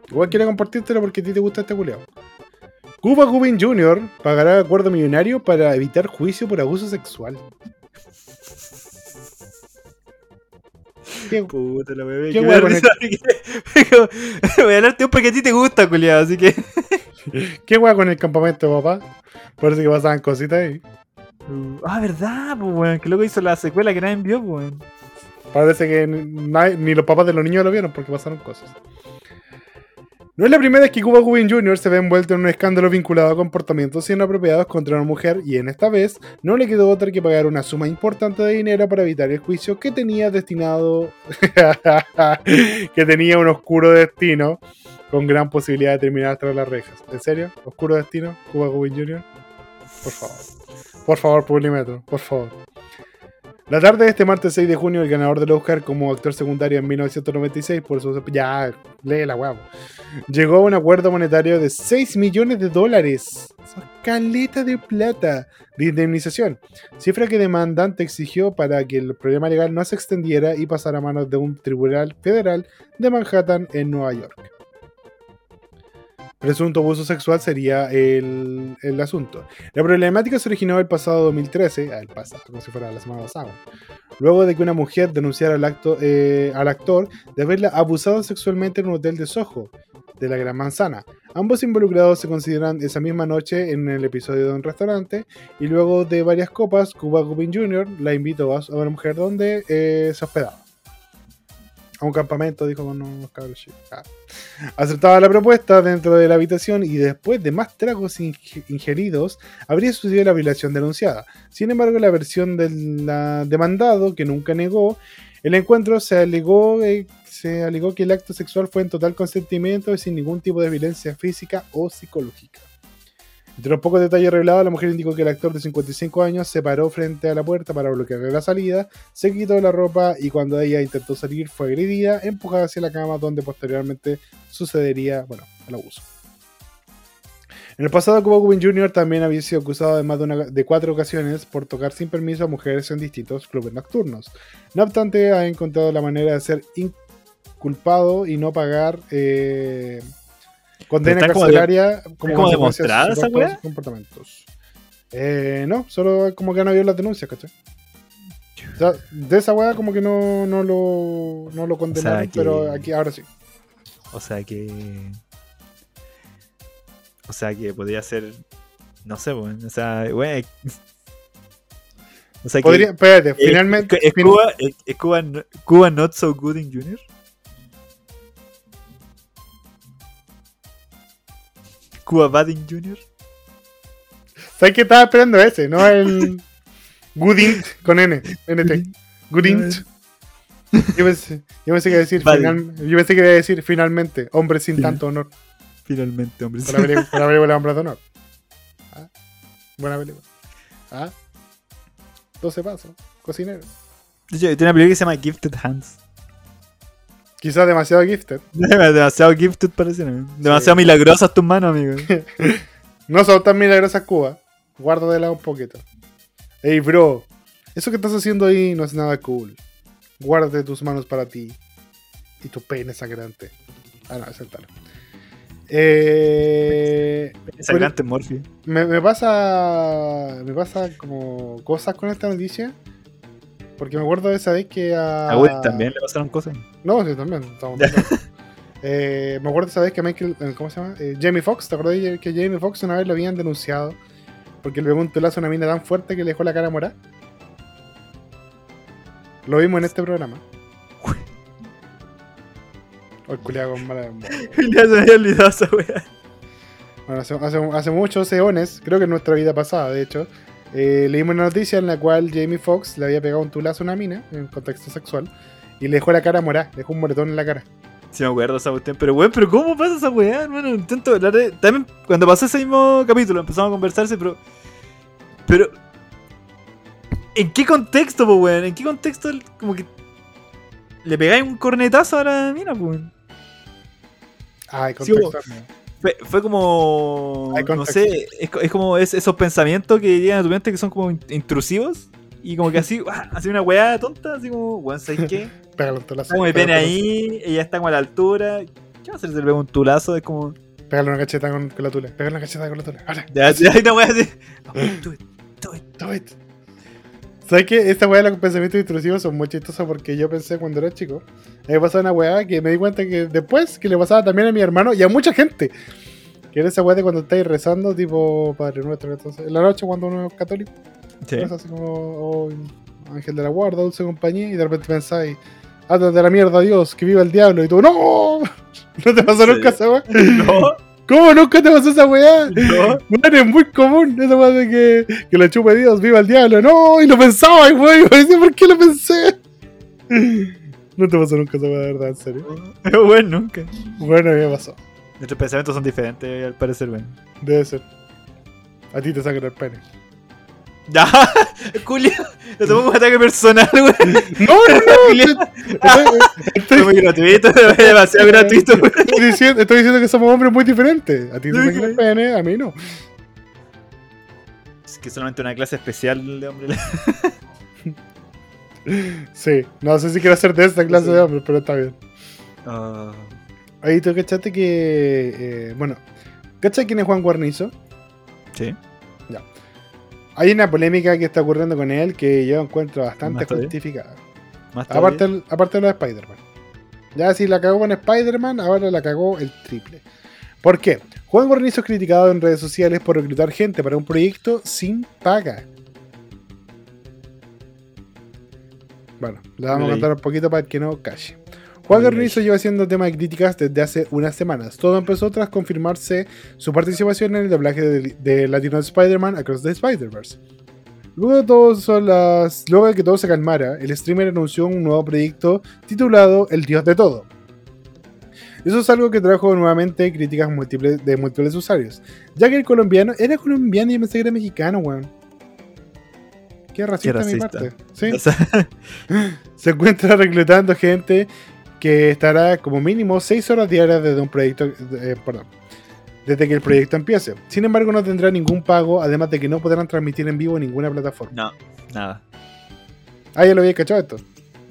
Igual quiero compartírtela porque a ti te gusta este culiao. Cuba Gooding Jr. pagará acuerdo millonario para evitar juicio por abuso sexual. ¿Qué, Puta la bebé. ¿Qué porque- [laughs] Voy a hablarte un porque a ti te gusta, culiado, así que. [laughs] qué wea con el campamento, papá? Parece que pasaban cositas ahí. Ah, verdad, pues, weón. Que luego hizo la secuela que nadie envió, pues, weón. Parece que ni los papás de los niños lo vieron porque pasaron cosas. No es la primera vez que Cuba Gooding Jr. se ve envuelto en un escándalo vinculado a comportamientos inapropiados contra una mujer y en esta vez no le quedó otra que pagar una suma importante de dinero para evitar el juicio que tenía destinado [laughs] que tenía un oscuro destino con gran posibilidad de terminar tras las rejas. ¿En serio? ¿Oscuro destino? Cuba Gooding Jr. Por favor. Por favor, Publimetro, por favor. La tarde de este martes 6 de junio, el ganador del Oscar como actor secundario en 1996 por su... Ya, lee la huevo. Llegó a un acuerdo monetario de 6 millones de dólares. Caleta de plata de indemnización. Cifra que demandante exigió para que el problema legal no se extendiera y pasara a manos de un tribunal federal de Manhattan en Nueva York. Presunto abuso sexual sería el, el asunto. La problemática se originó el pasado 2013, ah, el pasado, como si fuera la semana pasada, luego de que una mujer denunciara al, acto, eh, al actor de haberla abusado sexualmente en un hotel de Soho, de la Gran Manzana. Ambos involucrados se consideran esa misma noche en el episodio de un restaurante y luego de varias copas, Cuba Gooding Jr. la invitó a, una mujer donde eh, se hospedaba. A un campamento, dijo con unos cabros. Ah. Aceptaba la propuesta dentro de la habitación y después de más tragos inge- ingeridos, habría sucedido la violación denunciada. Sin embargo, la versión del la- demandado, que nunca negó, el encuentro se alegó, eh, se alegó que el acto sexual fue en total consentimiento y sin ningún tipo de violencia física o psicológica. Entre los pocos detalles revelados, la mujer indicó que el actor de 55 años se paró frente a la puerta para bloquearle la salida, se quitó la ropa y cuando ella intentó salir fue agredida, empujada hacia la cama donde posteriormente sucedería, bueno, el abuso. En el pasado, Cuba Gooding Jr. también había sido acusado de más de, una- de cuatro ocasiones por tocar sin permiso a mujeres en distintos clubes nocturnos. No obstante, ha encontrado la manera de ser inculpado y no pagar eh, condena está como de- carcelaria como, como demostrada esa weá? comportamientos. Eh, no, solo como que no vio las denuncias, ¿cachai? O sea, de esa weá como que no, no lo, no lo condenaron, que- pero aquí ahora sí. O sea que. O sea que podría ser. No sé, weón. O sea, weón. [laughs] O sea que. Podría, espérate, ¿es- finalmente. ¿Es, Cuba, es, Cuba, Cuba not so good in Junior? ¿Cuba bad in Junior? ¿Sabes que estaba esperando ese? No el. [laughs] Goodint con N. NT. Goodint. Yo pensé, yo pensé que iba a decir final- yo pensé que iba a decir finalmente, hombre sin Final- tanto honor. Finalmente, hombre. Película, película Hombres de Honor. Ah, Buena película. Ah, 12 pasos. Cocinero. De hecho, tiene una película que se llama Gifted Hands. Quizás demasiado gifted. [laughs] Demasiado gifted parece. ¿no? Demasiado milagrosas tus manos, amigo. [laughs] No son tan milagrosas Cuba. Guárdatela un poquito. Ey, bro. Eso que estás haciendo ahí no es nada cool. Guárdate tus manos para ti. Y tu pene sangrante. Ah, no, es el talo. Eh, Sangrante Morphy. me, me pasa. Me pasa como cosas con esta noticia. Porque me acuerdo de esa vez que a. A Will también le pasaron cosas. No, sí, también. estamos de acuerdo. [laughs] Eh, me acuerdo esa vez que Michael. eh, ¿Cómo se llama? Eh, Jamie Foxx. ¿Te acuerdas de que Jamie Foxx una vez lo habían denunciado? Porque le pegó un telazo a una mina tan fuerte que le dejó la cara morada. Lo vimos en este programa. [laughs] O el culiao con mala. Ya se había olvidado esa wea. Bueno, hace, hace, hace muchos eones, creo que en nuestra vida pasada, de hecho, eh, leímos una noticia en la cual Jamie Foxx le había pegado un tulazo a una mina en contexto sexual y le dejó la cara morada, le dejó un moretón en la cara. Sí me acuerdo esa cuestión. Pero weón, pero ¿cómo pasa esa weá, hermano? Intento hablar de... También cuando pasó ese mismo capítulo empezamos a conversarse, pero... Pero... ¿En qué contexto, weón? ¿En qué contexto el- como que... Le pegáis un cornetazo a la mina, weón? Ay, Sí, contexto. Fue, fue como. No sé, es, es como es- esos pensamientos que llegan a tu mente que son como in- intrusivos. Y como que así, [laughs] así una weá tonta, así como, weón, ¿sabes qué? [laughs] Pégale un tulazo. Como pene un ahí, ella está como a la altura. ¿Qué va a hacer si le pego un tulazo? Es como. Pégale una cacheta con, con la tula. Pégale una cacheta con la tula. Ahora. Ya, ya [laughs] una weá así. Do it, do it. Do it. ¿Sabes qué? Esta weá de los pensamientos intrusivos son muy porque yo pensé cuando era chico. Me pasaba una weá que me di cuenta que después que le pasaba también a mi hermano y a mucha gente. Que era esa weá de cuando estáis rezando, tipo Padre Nuestro, entonces, en la noche cuando uno es católico. Sí. Es así como oh, Ángel de la Guarda, Dulce Compañía, y de repente pensáis, ándate de la mierda, Dios, que viva el diablo, y tú, ¡No! [laughs] ¿No te pasó Sí. nunca esa weá? [laughs] No, ¿Cómo nunca te pasó esa weá? no. Es muy común esa weá de que, que lo chupe Dios, viva el diablo, ¡No! Y lo pensaba, y wey, y decía, ¿por qué lo pensé? [laughs] No te pasó nunca esa weá, de verdad, en serio. [laughs] Bueno, nunca. Bueno, me pasó, Nuestros pensamientos son diferentes, al parecer, weón. debe ser. A ti te sacan el pene. Ya, [laughs] Julio, le tomo un ataque personal, weón. No, no, [laughs] Estoy, muy gratuito, demasiado gratuito, estoy diciendo, estoy diciendo que somos hombres muy diferentes. A ti te sacan el pene, a mí no. Es que solamente una clase especial de hombre. [laughs] Sí, no sé si quiero hacer de esta clase de hombres, pero está bien. Ah, Ahí tú cachaste que. eh, bueno, ¿cachai quién es Juan Guarnizo? sí. Hay una polémica que está ocurriendo con él que yo encuentro bastante justificada. Aparte, aparte de lo de Spider-Man. Ya si la cagó con Spider-Man, ahora la cagó el triple. ¿Por qué? Juan Guarnizo es criticado en redes sociales por reclutar gente para un proyecto sin paga. Bueno, le vamos a contar un poquito para que no calle. Juan. Guarnizo lleva haciendo tema de críticas desde hace unas semanas. Todo empezó tras confirmarse su participación en el doblaje de, de latino de Spider-Man Across the Spider-Verse. Luego de, todos son las, luego de que todo se calmara, el streamer anunció un nuevo proyecto titulado El Dios de Todo. Eso es algo que trajo nuevamente críticas múltiples de múltiples usuarios, ya que el colombiano era colombiano y pensé que era mexicano, weón. Qué racista, de mi parte. ¿sí? O sea, [laughs] Se encuentra reclutando gente que estará como mínimo 6 horas diarias desde un proyecto, eh, perdón, desde que el proyecto empiece. Sin embargo, no tendrá ningún pago, además de que no podrán transmitir en vivo en ninguna plataforma. no, nada. Ah, ya lo había cachado esto.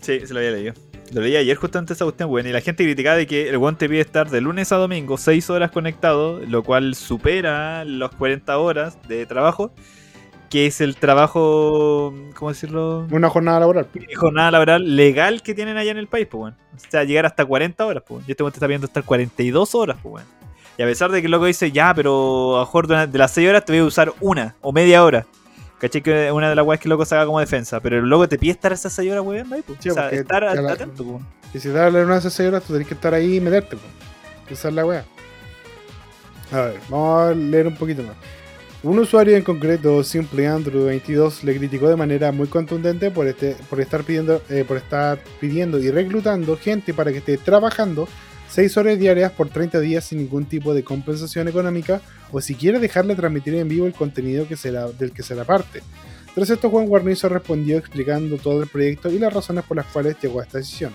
Sí, se lo había leído. Lo leí ayer justamente esa cuestión, weón. Y la gente criticaba de que el weón te pide estar de lunes a domingo 6 horas conectado, lo cual supera las 40 horas de trabajo, que es el trabajo, ¿cómo decirlo? Una jornada laboral. Jornada laboral legal que tienen allá en el país, pues, weón. O sea, llegar hasta 40 horas, pues. weón. Y este weón te está pidiendo estar 42 horas, pues, weón. Y a pesar de que el loco dice, ya, pero a lo mejor de las 6 horas te voy a usar una o media hora. ¿Cachai? Que una de las weas que el loco saca como defensa. Pero el loco te pide estar esas 6 horas weando ahí, pues. Sí, o sea, estar la- atento, pues. Y si te hablan una de esas seis horas, tú tenés que estar ahí y meterte, po. Esa es la weá. A ver, vamos a leer un poquito más. Un usuario en concreto, Simple Andrew 22, le criticó de manera muy contundente por, este, por, estar pidiendo, eh, por estar pidiendo y reclutando gente para que esté trabajando 6 horas diarias por 30 días sin ningún tipo de compensación económica o siquiera dejarle transmitir en vivo el contenido que del que será parte. Tras esto, Juan Guarnizo respondió explicando todo el proyecto y las razones por las cuales llegó a esta decisión.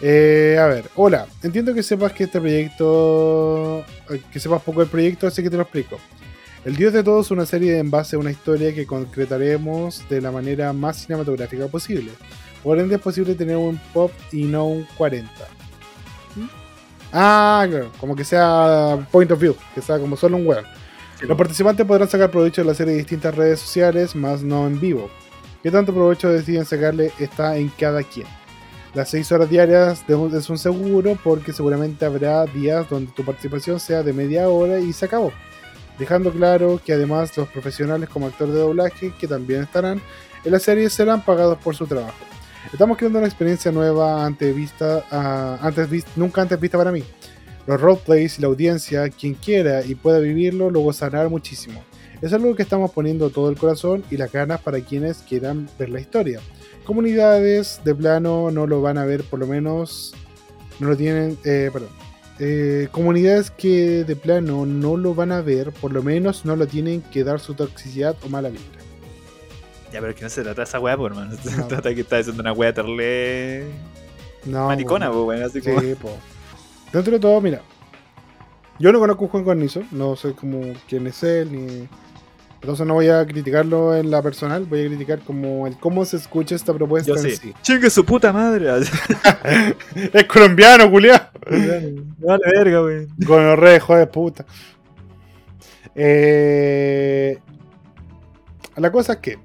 Eh, a ver, hola, entiendo que sepas que este proyecto, eh, que sepas poco del proyecto, así que te lo explico. El Dios de Todos es una serie en base a una historia que concretaremos de la manera más cinematográfica posible. Por ende es posible tener un pop y no un 40. ¿Mm? Ah, claro, como que sea point of view, que sea como solo un weón. Los participantes podrán sacar provecho de la serie de distintas redes sociales, más no en vivo. ¿Qué tanto provecho deciden sacarle está en cada quien? Las 6 horas diarias es un seguro porque seguramente habrá días donde tu participación sea de media hora y se acabó. Dejando claro que además los profesionales como actor de doblaje que también estarán en la serie serán pagados por su trabajo. Estamos creando una experiencia nueva antes vista, ah, antes nunca antes vista para mí. Los roleplays y la audiencia, quien quiera y pueda vivirlo, lo gozará muchísimo. Es algo que estamos poniendo todo el corazón y las ganas para quienes quieran ver la historia. Comunidades de plano no lo van a ver, por lo menos no lo tienen, eh, perdón. Eh, comunidades que de plano no lo van a ver, por lo menos no lo tienen que dar su toxicidad o mala vibra. Ya, pero es que no se trata de esa wea, pues, hermano. [laughs] Se No. trata de que está diciendo una wea terle. No, maricona, pues, weón. Así como. Sí, po. Dentro de todo, mira. Yo no conozco a Juan Cornizo, no sé como quién es él, ni. Entonces no voy a criticarlo en la personal, voy a criticar como el cómo se escucha esta propuesta Yo en sí. sí. Chingue su puta madre. [laughs] es colombiano, culiao. [laughs] Vale, verga, weón. Con los reyes, joder, puta. Eh, la cosa es que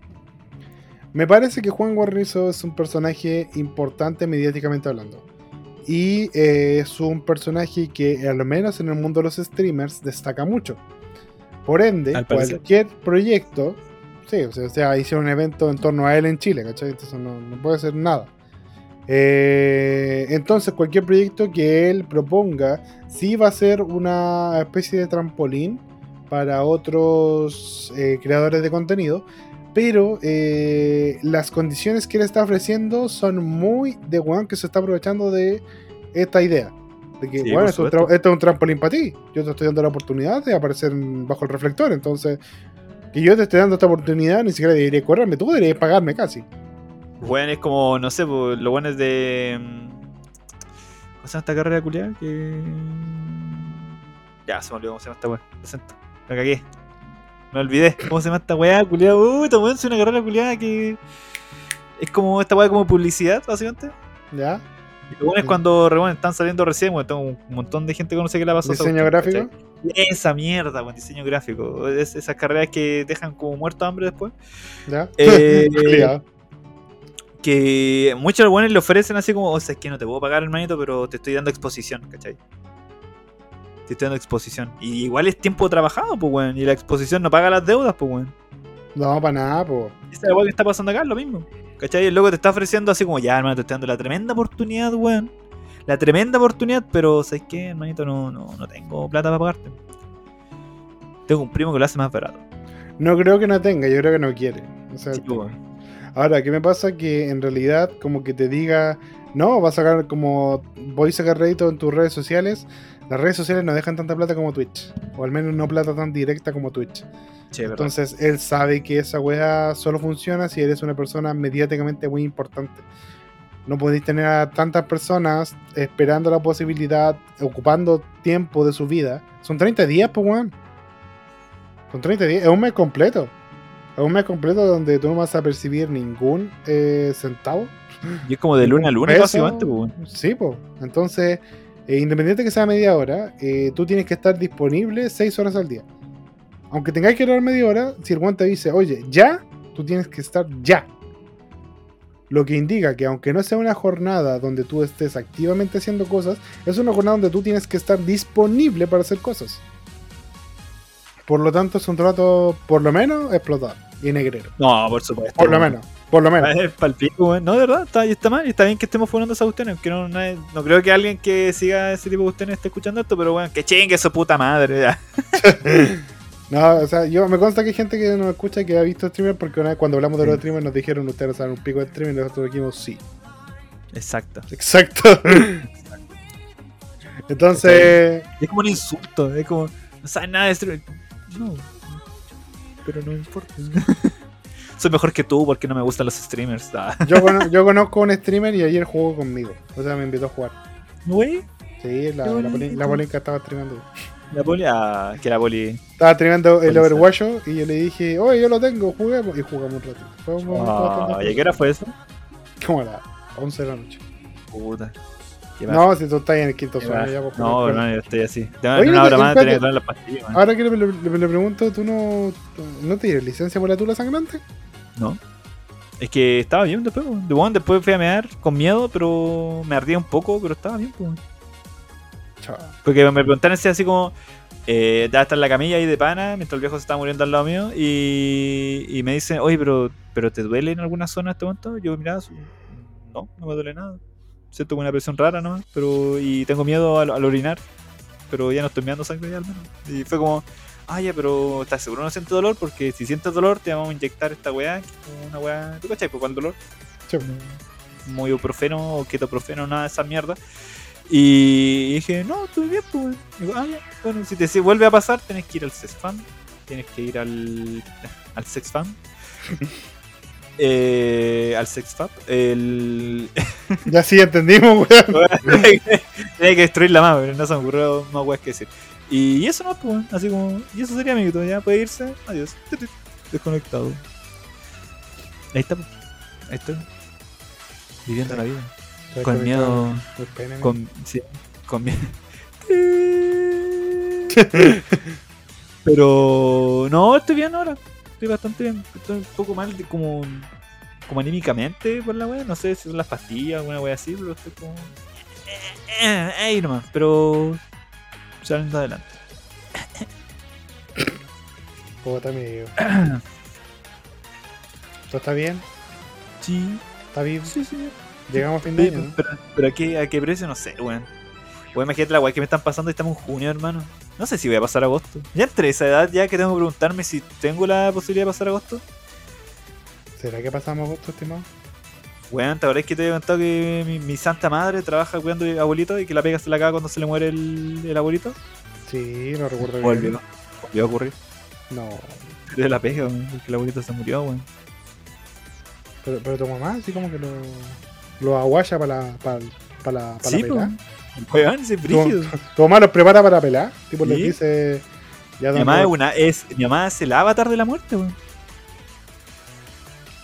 me parece que Juan Guarnizo es un personaje importante mediáticamente hablando. Y eh, es un personaje que, al menos en el mundo de los streamers, destaca mucho. Por ende, Al cualquier proyecto, sí, o sea, o sea, hicieron un evento en torno a él en Chile, ¿cachai? Entonces no, no puede ser nada. Eh, entonces, cualquier proyecto que él proponga, sí va a ser una especie de trampolín para otros eh, creadores de contenido, pero eh, las condiciones que él está ofreciendo son muy de weón que se está aprovechando de esta idea. De que, Sí, bueno, esto, es un supuesto. tra- esto es un trampolín para ti. Yo te estoy dando la oportunidad de aparecer bajo el reflector. Entonces, que yo te esté dando esta oportunidad, ni siquiera debería cobrarme. Tú deberías pagarme casi. Weón, es como, no sé, pues, lo bueno es de. mm, ¿Cómo se llama esta carrera culiada? Que. Ya, se me olvidó cómo se llama esta weá. Lo siento, me cagué. Me olvidé. ¿Cómo se llama esta weá culiada? Uy, es una carrera culiada que. Es como esta weá como publicidad, básicamente. ¿Ya? Bueno es cuando re, bueno, están saliendo recién, weón, tengo un montón de gente que conoce que la pasó. ¿Diseño gráfico? ¿cachai? Esa mierda, weón, diseño gráfico. Es- esas carreras que dejan como muerto hambre después. ¿Ya? Eh, [laughs] que muchos buenos le ofrecen así como, o sea, es que no te puedo pagar, hermanito, pero te estoy dando exposición, ¿cachai? Te estoy dando exposición. Y igual es tiempo trabajado, pues, weón. Y la exposición no paga las deudas, pues, weón. No, para nada, po. Esa es la que está pasando acá, es lo mismo. ¿Cachai? El loco te está ofreciendo así como, ya, hermano, te estoy dando la tremenda oportunidad, weón. La tremenda oportunidad, pero, ¿sabes qué, hermanito? No, no, no tengo plata para pagarte. Tengo un primo que lo hace más barato. No creo que no tenga, yo creo que no quiere. O sea, Sí. Ahora, ¿qué me pasa? Que en realidad, como que te diga, no, vas a sacar como, voy a sacar rédito en tus redes sociales. Las redes sociales no dejan tanta plata como Twitch. O al menos no plata tan directa como Twitch. Sí, verdad. Entonces, él sabe que esa weá solo funciona si eres una persona mediáticamente muy importante. No podéis tener a tantas personas esperando la posibilidad, ocupando tiempo de su vida. Son 30 días, pues, weón. Son 30 días, es un mes completo. Es un mes completo donde tú no vas a percibir ningún eh, centavo. y es como de luna a luna, básicamente, pues, weón. Sí, pues. Entonces, eh, independiente que sea media hora, eh, tú tienes que estar disponible 6 horas al día. Aunque tengáis que hablar media hora, si el guante dice, oye, ya, tú tienes que estar ya. Lo que indica que aunque no sea una jornada donde tú estés activamente haciendo cosas, es una jornada donde tú tienes que estar disponible para hacer cosas. Por lo tanto, es un trato, por lo menos, explotado. y negrero. No, por supuesto. Por lo menos, por lo menos. Es palpico. No, de verdad, está, y está mal. Y está bien que estemos funando esas cuestiones. Que no, no creo que alguien que siga ese tipo de cuestiones esté escuchando esto, pero bueno, que chingue su puta madre. Ya. [laughs] No, o sea, yo me consta que hay gente que nos escucha y que ha visto streamers porque una vez cuando hablamos de los streamers nos dijeron ustedes saben un pico de streamer y nosotros dijimos sí. Exacto. [laughs] Exacto. Entonces, Es como un insulto. Es como, no sabes nada de streaming. No. Pero no importa. [laughs] Soy mejor que tú porque no me gustan los streamers. [laughs] Ah. yo, cono- yo conozco un streamer y ayer jugó conmigo. O sea, me invitó a jugar. Güey. Sí, la, la, bonito. poli- la Polinka estaba streamando. La poli. Ah, que la poli. Estaba streamando el. Overwatch y yo le dije, oye, yo lo tengo, juguemos. Y jugamos un ratito. Fue un momento Ah, ¿Y a qué hora fue eso? Como a las 11 de la noche. Puta. No, si tú estás en el quinto sueño ya, pues, No, pero- no, yo estoy así. De Oye, una no hora te- más espérate. tenía que tomar las pastillas. Ahora que le, le- le- le pregunto, ¿tú no, no te dieron licencia por la tula sangrante? No. Es que estaba bien después, weón. De bueno, después fui a mear con miedo, pero me ardía un poco, pero estaba bien, pues. Chaval. Porque me preguntaron si así como. Eh, ya está en la camilla ahí de pana, mientras el viejo se estaba muriendo al lado mío. Y, y me dicen, oye, pero, pero ¿te duele en alguna zona en este momento? Yo, mira, su- no, no me duele nada. Siento una presión rara nomás, pero. Y tengo miedo al, al orinar. Pero ya no estoy meando sangre ya al menos. Y fue como, ah, ya, pero ¿estás seguro no sientes dolor? Porque si sientes dolor, te vamos a inyectar esta weá, una weá. ¿Tú cachai? Pues, ¿cuál dolor? Sí. como ibuprofeno o ketoprofeno, nada de esa mierda. Y dije, no, estoy bien, pues. Digo, ah, ya. Bueno, si te si vuelve a pasar, tenés que ir al SEXFAM. Tienes que ir al, al SEXFAM. [laughs] eh, al SEXFAM. El... Ya sí entendimos, weón. [laughs] Tenía que destruirla más, pero no se me ocurrió más weas que decir. Y eso no, pues, así como. Y eso sería, amiguito. Ya puede irse. Adiós. Desconectado. Ahí está, pues. Ahí está. Viviendo la vida. Con miedo. Con, sí, con miedo. [laughs] Pero no, estoy bien ahora. Estoy bastante bien. Estoy un poco mal de como, como anímicamente por la wea. No sé si son las pastillas o alguna wea así, pero estoy como. eh, eh, Ahí nomás, pero. Saliendo adelante. [coughs] Puta, amigo. [coughs] ¿Todo está bien? Sí, ¿Está bien? sí, sí. Llegamos a fin de año, ¿no? pero, pero ¿a, qué, ¿a qué precio? No sé, weón. Weón, imagínate la weá que me están pasando y estamos en junio, hermano. No sé si voy a pasar agosto. Ya entre esa edad ya que tengo que preguntarme si tengo la posibilidad de pasar agosto. ¿Será que pasamos agosto, estimado? Weón, ¿te acordás que te había contado que mi, mi santa madre trabaja cuidando de abuelito y que la pega se la caga cuando se le muere el, el abuelito? Sí, no recuerdo bien. Volvió. Volvió a ocurrir. No. De la pega, weón, porque el abuelito se murió, weón. Pero, pero tu mamá, así como que lo, lo aguaya para la, para, para la, para Sí, la pelada. Weón, ese es brígido. Tu mamá los prepara para pelar. Tipo, Sí. dice. Ya Mi mamá es una. Es, mi mamá es el avatar de la muerte, weón.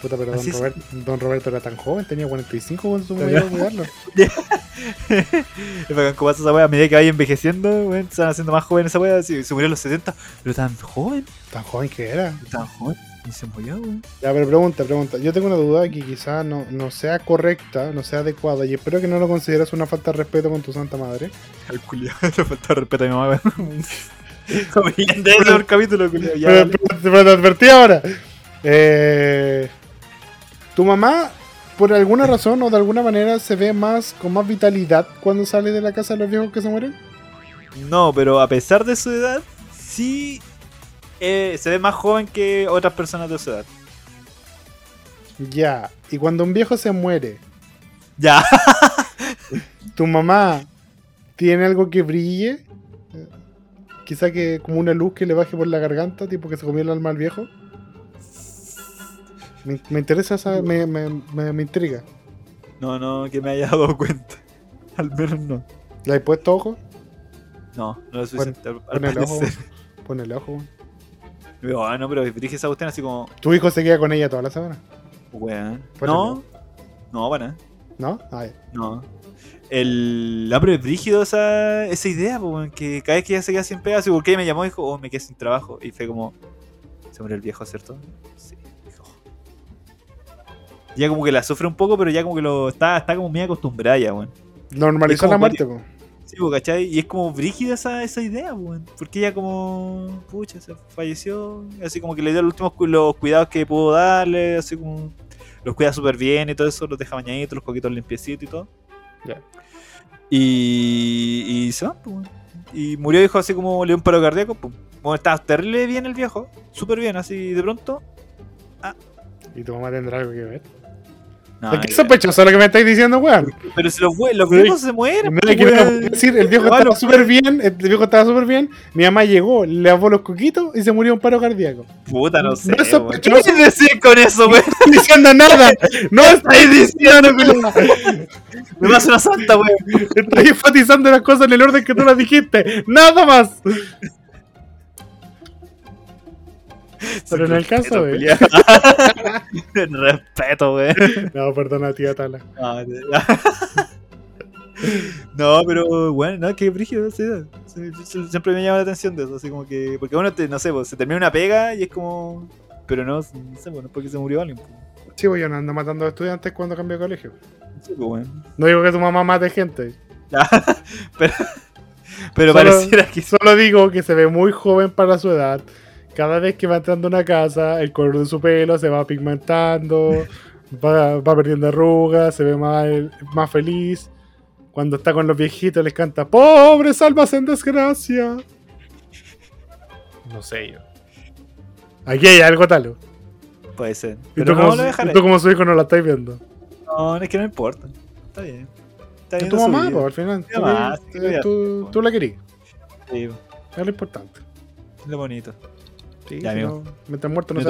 Puta, pero don. Robert- Roberto era tan joven, tenía 45 cuando su ya. a cuidarlo. Es bacán pasa esa wea, a medida que vaya envejeciendo, weón, se van haciendo más jóvenes esa wea, si se murió a los 70, pero tan joven, Tan joven que era. tan joven, y se murió, weón. Ya, pero pregunta, pregunta. Yo tengo una duda que quizás no, no sea correcta, no sea adecuada, y espero que no lo consideres una falta de respeto con tu santa madre. Al culiao, [laughs] le falta respeto a mi mamá, weón. [laughs] Como de ese el capítulo, ya. pero, dale. pero- pero te advertí ahora. Eh, tu mamá, por alguna razón o de alguna manera, se ve más con más vitalidad cuando sale de la casa de los viejos que se mueren. No, pero a pesar de su edad, sí eh, se ve más joven que otras personas de su edad. Ya. Y cuando un viejo se muere, Ya. [laughs] tu mamá tiene algo que brille. Eh, Quizá que como una luz que le baje por la garganta, tipo que se comió el alma al viejo. Me, me interesa esa, me, me, me, me intriga. No, no, que me haya dado cuenta. [laughs] Al menos no. ¿Le has puesto ojo? No, no es suficiente. al- al Ponele ojo. parecer. Ponele ojo. Digo, ah, no, pero dije esa cuestión así como, Tu hijo se queda con ella toda la semana, weón. No, no, para nada. ¿no? Ay, No. El hambre es brígido esa, esa idea, que cada vez que ella se queda sin pega, así, ¿por qué me llamó? Dijo, oh, me quedé sin trabajo. Y fue como, se murió el viejo, ¿cierto? Sí. Ya como que la sufre un poco, pero ya como que lo está, está como muy acostumbrada ya, weón. Normalizó la muerte, po. Sí, pues, ¿cachai? Y es como brígida esa, esa idea, pues, weón. Porque ella como, pucha, se falleció, así como que le dio los últimos los cuidados que pudo darle, así como los cuida súper bien y todo eso, los deja bañaditos, los coquitos limpiecitos y todo. Ya. Y, y se va, pues, weón. Y murió, dijo, así como le dio un paro cardíaco, pues. Bueno, estaba terrible bien el viejo, súper bien, así de pronto. ¿Y tu mamá tendrá algo que ver? No, ¿Por qué sospechoso lo que me estáis diciendo, weón? pero si los, viejos se mueren, No pues, es que no lo weón. puedo decir, el viejo estaba súper bien, el viejo estaba súper bien, mi mamá llegó, le lavó los coquitos y se murió un paro cardíaco. Puta, no sé. No es. ¿Qué sospechoso. quieres decir con eso, weón? No estoy diciendo nada, no estoy diciendo nada. Me vas una santa, weón. Estoy enfatizando las cosas en el orden que tú las dijiste, nada más. [laughs] Pero en el caso, culiao. [laughs] Respeto, weón. No, perdona, tía Tala. [laughs] No, No, pero bueno, no, que brígido, sí, siempre me llama la atención de eso, así como que, porque uno, te, no sé, pues, se termina una pega y es como, pero no, no sé, bueno, porque se murió alguien. pues. Sí, pues yo no ando matando a estudiantes cuando cambio de colegio. Sí, pues, bueno. No digo que tu mamá mate gente. pero pero Solo- pareciera que Solo digo que se ve muy joven para su edad. Cada vez que va entrando a una casa, el color de su pelo se va pigmentando, va, va perdiendo arrugas, se ve más, más feliz. Cuando está con los viejitos les canta ¡Pobres almas en desgracia! No sé yo. Aquí hay algo talo. puede ser. Y tú, no como, lo y dejaré. tú como su hijo no la estáis viendo. No, es que no importa. Está bien. Está Es bien tu mamá, pues, al final. Tú, mamá, sí, tú- cuídate, tú- tú la querís. Sí, Es lo importante. es lo bonito. Sí, Ya, si amigo. no, mientras muerto no se.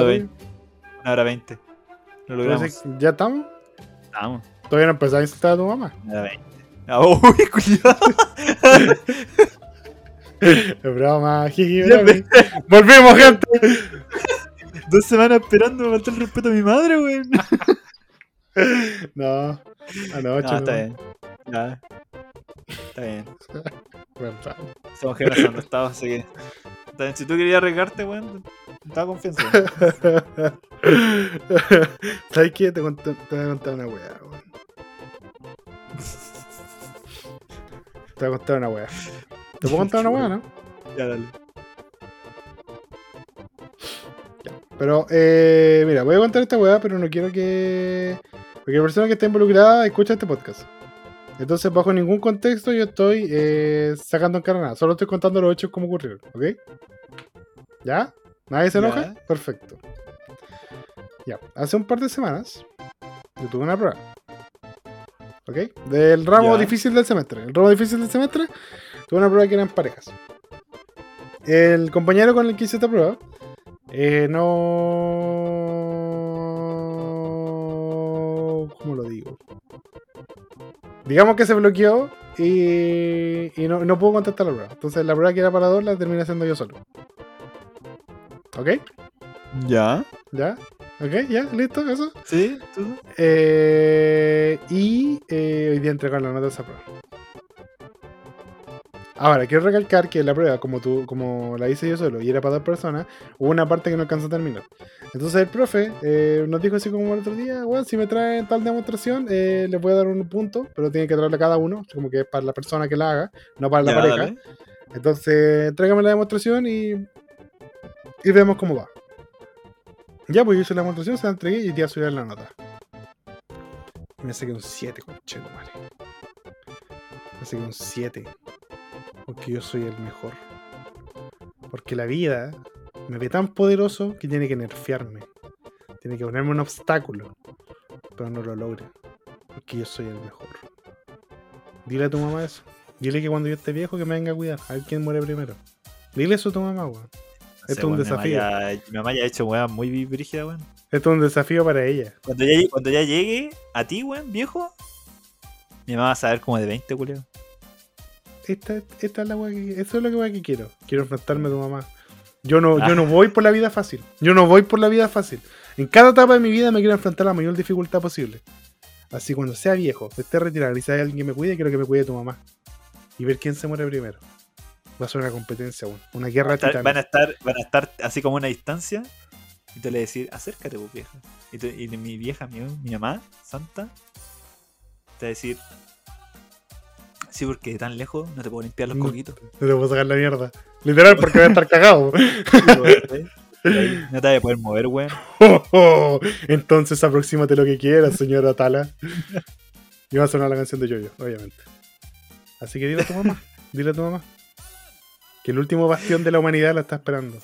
Una hora veinte. Lo logramos. ¿Ya estamos? Vamos. Todavía no empezáis a insultar a tu mamá. Una hora veinte. Ah, Uy. [laughs] Es broma, jiji. Volvimos, gente. [laughs] Dos semanas esperando para faltar el respeto a mi madre, weón. No, anoche. No, está no. bien. Ya. Está bien. [laughs] Somos generación de estado, así que. Si tú querías arriesgarte, weón, te daba confianza. [laughs] ¿Sabes qué? Te, voy a contar una weá, weón. Te voy a contar una weá. ¿Te puedo contar una weá, no? ya, dale. Pero, eh, mira, voy a contar esta weá, pero no quiero que. Porque la persona que está involucrada escucha este podcast. Entonces, bajo ningún contexto, yo estoy eh, sacando en cara nada. Solo estoy contando los hechos como ocurrieron, ¿ok? ¿Ya? ¿Nadie se enoja? Ya. Perfecto. Ya, hace un par de semanas, yo tuve una prueba. ¿Ok? Del ramo Ya. difícil del semestre. El ramo difícil del semestre, tuve una prueba que eran parejas. El compañero con el que hice esta prueba eh, no. Digamos que se bloqueó y, y no, no pudo contestar la prueba. Entonces la prueba que era para dos la terminé haciendo yo solo. ¿Ok? Ya. ¿Ya? ¿Ok? ¿Ya? ¿Listo? ¿Eso? ¿Sí? ¿Tú? Eh, y eh, hoy día entregar la nota de esa prueba. Ahora, quiero recalcar que la prueba, como tú, como la hice yo solo y era para dos personas, hubo una parte que no alcanzó a terminar. Entonces el profe eh, nos dijo así como el otro día, bueno, si me traen tal demostración, eh, les voy a dar un punto, pero tiene que traerle a cada uno, como que es para la persona que la haga, no para la Ya, pareja. dale. Entonces, tráigame la demostración y, y vemos cómo va. Ya, pues yo hice la demostración, se la entregué y ya subí la nota. Me saqué un 7, conchero, madre. Me saqué un 7. Porque yo soy el mejor. Porque la vida me ve tan poderoso que tiene que nerfearme. Tiene que ponerme un obstáculo. Pero no lo logra. Porque yo soy el mejor. Dile a tu mamá eso. Dile que cuando yo esté viejo que me venga a cuidar. A ver quién muere primero. Dile eso a tu mamá, weón. Esto es un desafío. Mi mamá ya ha hecho weón muy brígida, weón. Esto es un desafío para ella. Cuando ya, cuando ya llegue a ti, weón, viejo, mi mamá va a saber como de 20, culero. Esta, esta es la weá que, eso es lo que, quiero. Quiero enfrentarme a tu mamá. Yo no, yo no voy por la vida fácil. Yo no voy por la vida fácil. En cada etapa de mi vida me quiero enfrentar a la mayor dificultad posible. Así cuando sea viejo, esté retirado y si hay alguien que me cuide, quiero que me cuide tu mamá. Y ver quién se muere primero. Va a ser una competencia. Una guerra Estar- van, a estar, van a estar así como una distancia y te le decir, acércate, pues, vieja. Y, te- y mi vieja, mi, mi mamá, santa, te va a decir, Sí, porque de tan lejos no te puedo limpiar los coquitos. No te puedo sacar la mierda. Literal, porque voy a estar cagado. [laughs] No te vas a poder mover, weón. [laughs] Entonces aproxímate lo que quieras, señora Tala. Y va a sonar la canción de Yoyo, obviamente. Así que dile a tu mamá, dile a tu mamá. Que el último bastión de la humanidad la está esperando.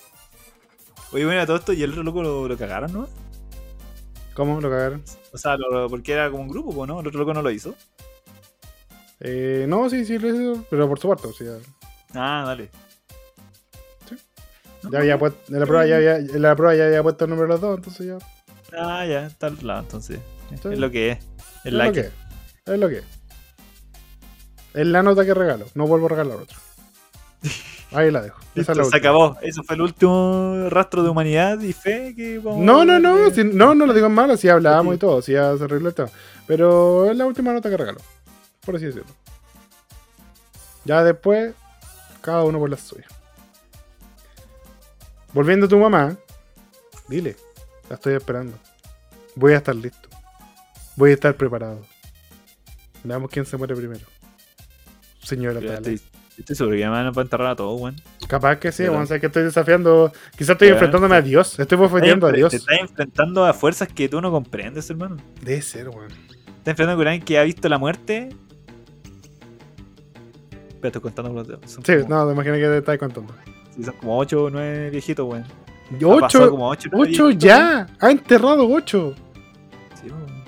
Oye, bueno, todo esto y el otro loco lo, lo cagaron, ¿no? ¿Cómo? ¿Lo cagaron? O sea, lo- porque era como un grupo, po, ¿no? El otro loco no lo hizo. Eh, no, sí, sí, lo hizo, pero por su parte. O sea, Ah, dale. Sí. No, ya había puesto, en la prueba ya había, en la prueba ya había puesto el nombre de los dos, entonces ya. Ah, ya, está al lado, entonces. Sí. Es lo que es. Es lo que es. Es lo que es. Es la nota que regalo. No vuelvo a regalar otro. [laughs] Ahí la dejo. Esa Listo, es la se acabó. Eso fue el último rastro de humanidad y fe que vamos No, no, no, si- no, no lo digo en malo, si hablábamos Sí. y todo, si ya se arregló el tema. Pero es la última nota que regalo, por así decirlo. Ya después, cada uno por la suya. Volviendo a tu mamá, dile, la estoy esperando. Voy a estar listo. Voy a estar preparado. Veamos quién se muere primero. Señora Tala. Estoy, seguro que además nos va a enterrar a todos, weón. Capaz que sí, Pero- vamos a ver que estoy desafiando. Quizás estoy enfrentándome a Dios. Estoy bofeteando a Dios. Te estás enfrentando a fuerzas que tú no comprendes, hermano. Debe ser, weón. Te estás enfrentando con alguien que ha visto la muerte. Pero estoy contando los dedos. Son Sí, como, no, te imaginas que te estás contando. sí, son como 8 o 9 viejitos, weón. Y Ha pasado Ocho, como ocho, nueve ocho viejitos, ya. Ha enterrado ocho. weón. Sí, weón.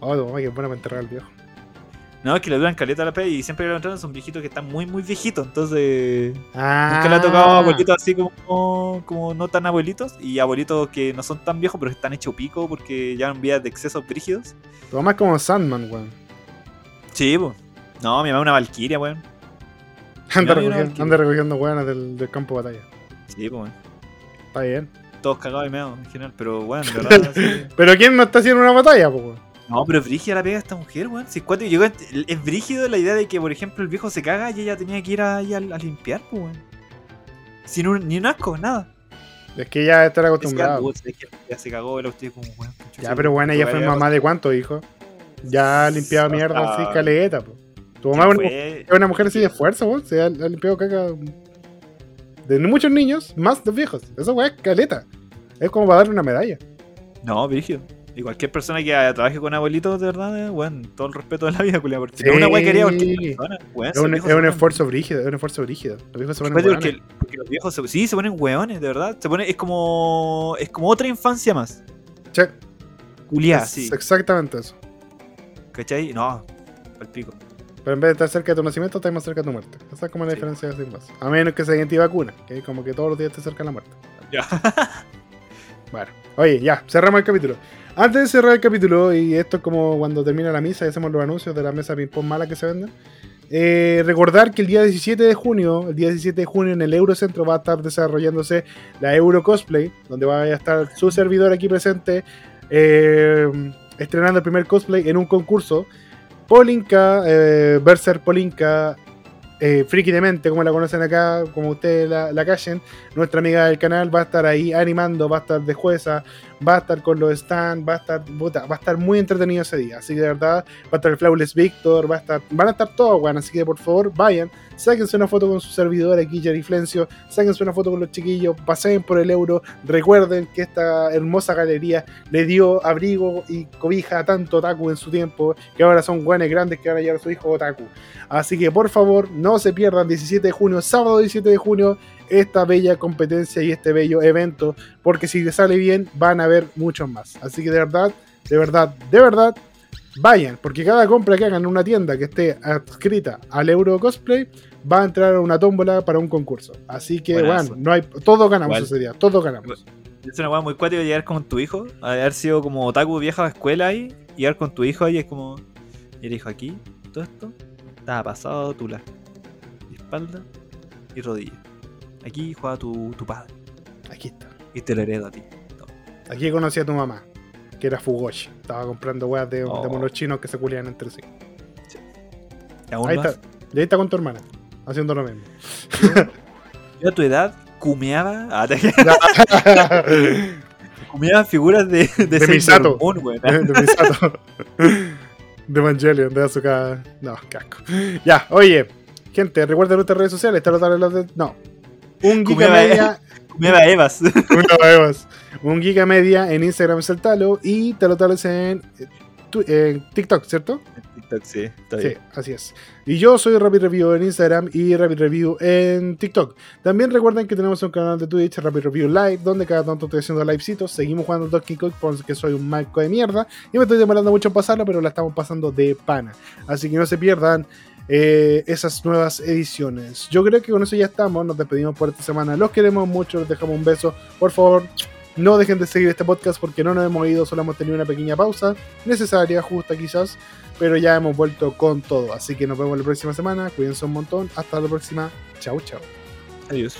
Oh, tu mamá, que buena para enterrar al viejo. No, es que le duran caleta a la pe y siempre que lo entran son viejitos que están muy, muy viejitos. Entonces, Ah. nunca le ha tocado a abuelitos así como, como no tan abuelitos y abuelitos que no son tan viejos pero que están hechos pico porque llevan vidas de excesos brígidos. Tu mamá es como Sandman, weón. Sí, pues. No, mi mamá es una valquiria, weón. [laughs] Anda, recogiendo, quiero. anda recogiendo weonas del, del campo de batalla. Sí, pues, weón. Está bien. Todos cagados y meados en general, pero weón, de [laughs] verdad. sí. Pero ¿quién no está haciendo una batalla, po, weón? No, pero es brígida la pega de esta mujer, weón. Si es cuático, llegó es brígido la idea de que, por ejemplo, el viejo se caga y ella tenía que ir ahí a, a limpiar, pues, weón. Sin un, ni un asco, nada. Es que ya está Es que, acostumbrada. uh, es que ya se cagó, el usted como, weón. Ya, pero bueno, ella fue mamá de cuántos hijos. Ya ha limpiado Sí, mierda así, caleta, po. Tu mamá es una, fue, una mujer así de esfuerzo, weón. Se ha, ha limpiado caca de muchos niños, más de viejos. Eso, weón, es caleta. Es como para darle una medalla. No, brígido. Y cualquier persona que trabaje con abuelitos, de verdad, eh, weón, todo el respeto de la vida, culia, porque Sí. no es una weá que haría cualquier persona, weón. Es un, es un ponen- esfuerzo brígido, es un esfuerzo brígido. Los viejos se ponen porque, porque los viejos se, sí se ponen hueones, de verdad. Se pone, es como. Es como otra infancia más. Che, Culiá, es sí. exactamente eso. ¿Cachai? No, al pico. Pero en vez de estar cerca de tu nacimiento, estás más cerca de tu muerte. Esa es como la Sí. diferencia de más. A menos que sea antivacuna, que es como que todos los días te cerca de la muerte. Ya. [laughs] Bueno, oye, ya, cerramos el capítulo. Antes de cerrar el capítulo, y esto es como cuando termina la misa y hacemos los anuncios de la mesa ping-pong mala que se venden. eh, recordar que el día 17 de junio, el día 17 de junio en el Eurocentro va a estar desarrollándose la Euro Cosplay, donde va a estar su servidor aquí presente, eh, estrenando el primer cosplay en un concurso. Polinka, eh, Berser Polinka, eh, Friki de Mente, como la conocen acá, como ustedes la, la callen, nuestra amiga del canal va a estar ahí animando, va a estar de jueza, va a estar con los stands, va a estar, va a estar muy entretenido ese día. Así que de verdad, va a estar el Flawless Victor, va a estar, van a estar todos, weón. Así que por favor, vayan, sáquense una foto con su servidor aquí, Jerry Flencio, sáquense una foto con los chiquillos, pasen por el euro, recuerden que esta hermosa galería le dio abrigo y cobija a tanto otaku en su tiempo, que ahora son guanes grandes que van a llevar a su hijo otaku. Así que por favor, no se pierdan 17 de junio, sábado 17 de junio, esta bella competencia y este bello evento, porque si les sale bien, van a ver muchos más. Así que de verdad, de verdad, de verdad, vayan, porque cada compra que hagan en una tienda que esté adscrita al Euro Cosplay, va a entrar a una tómbola para un concurso. Así que, bueno, no hay, todos ganamos ese día, todos ganamos. Es una weá muy cuática llegar con tu hijo, haber sido como otaku vieja de escuela ahí, llegar con tu hijo ahí es como. Y el hijo aquí, todo esto, estaba pasado tula. Espalda y rodilla. Aquí juega tu, tu padre. Aquí está. Y te lo heredo a ti. Aquí conocí a tu mamá, que era Fugoshi. Estaba comprando weas de, Oh. de monos chinos que se culian entre sí. Y aún Ahí más, está. Y ahí está con tu hermana, haciendo lo mismo. [laughs] yo a tu edad cumeaba. [laughs] ah, te- de [laughs] cumeaba figuras de, de, De Misato. Moon, weón. Misato. De Evangelion, de Azuka. No, casco. Ya, oye, gente, recuerden nuestras redes sociales. Está lo las de. No. Un Giga Media. [laughs] Meva Evas. Una Evas. Un Giga Media en Instagram es el talo. Y te lo tales en, en TikTok, ¿cierto? TikTok, sí, está Sí, bien. así es. Y yo soy Rapid Review en Instagram y Rapid Review en TikTok. También recuerden que tenemos un canal de Twitch, Rapid Review Live, donde cada tanto estoy haciendo livecitos. Seguimos jugando Donkey Kong porque soy un marco de mierda. Y me estoy demorando mucho en pasarlo, pero la estamos pasando de pana. Así que no se pierdan eh, esas nuevas ediciones. Yo creo que con eso ya estamos. Nos despedimos por esta semana. Los queremos mucho, les dejamos un beso. Por favor, no dejen de seguir este podcast porque no nos hemos ido, solo hemos tenido una pequeña pausa, necesaria, justa quizás, pero ya hemos vuelto con todo. Así que nos vemos la próxima semana, cuídense un montón, hasta la próxima, chau chau. Adiós.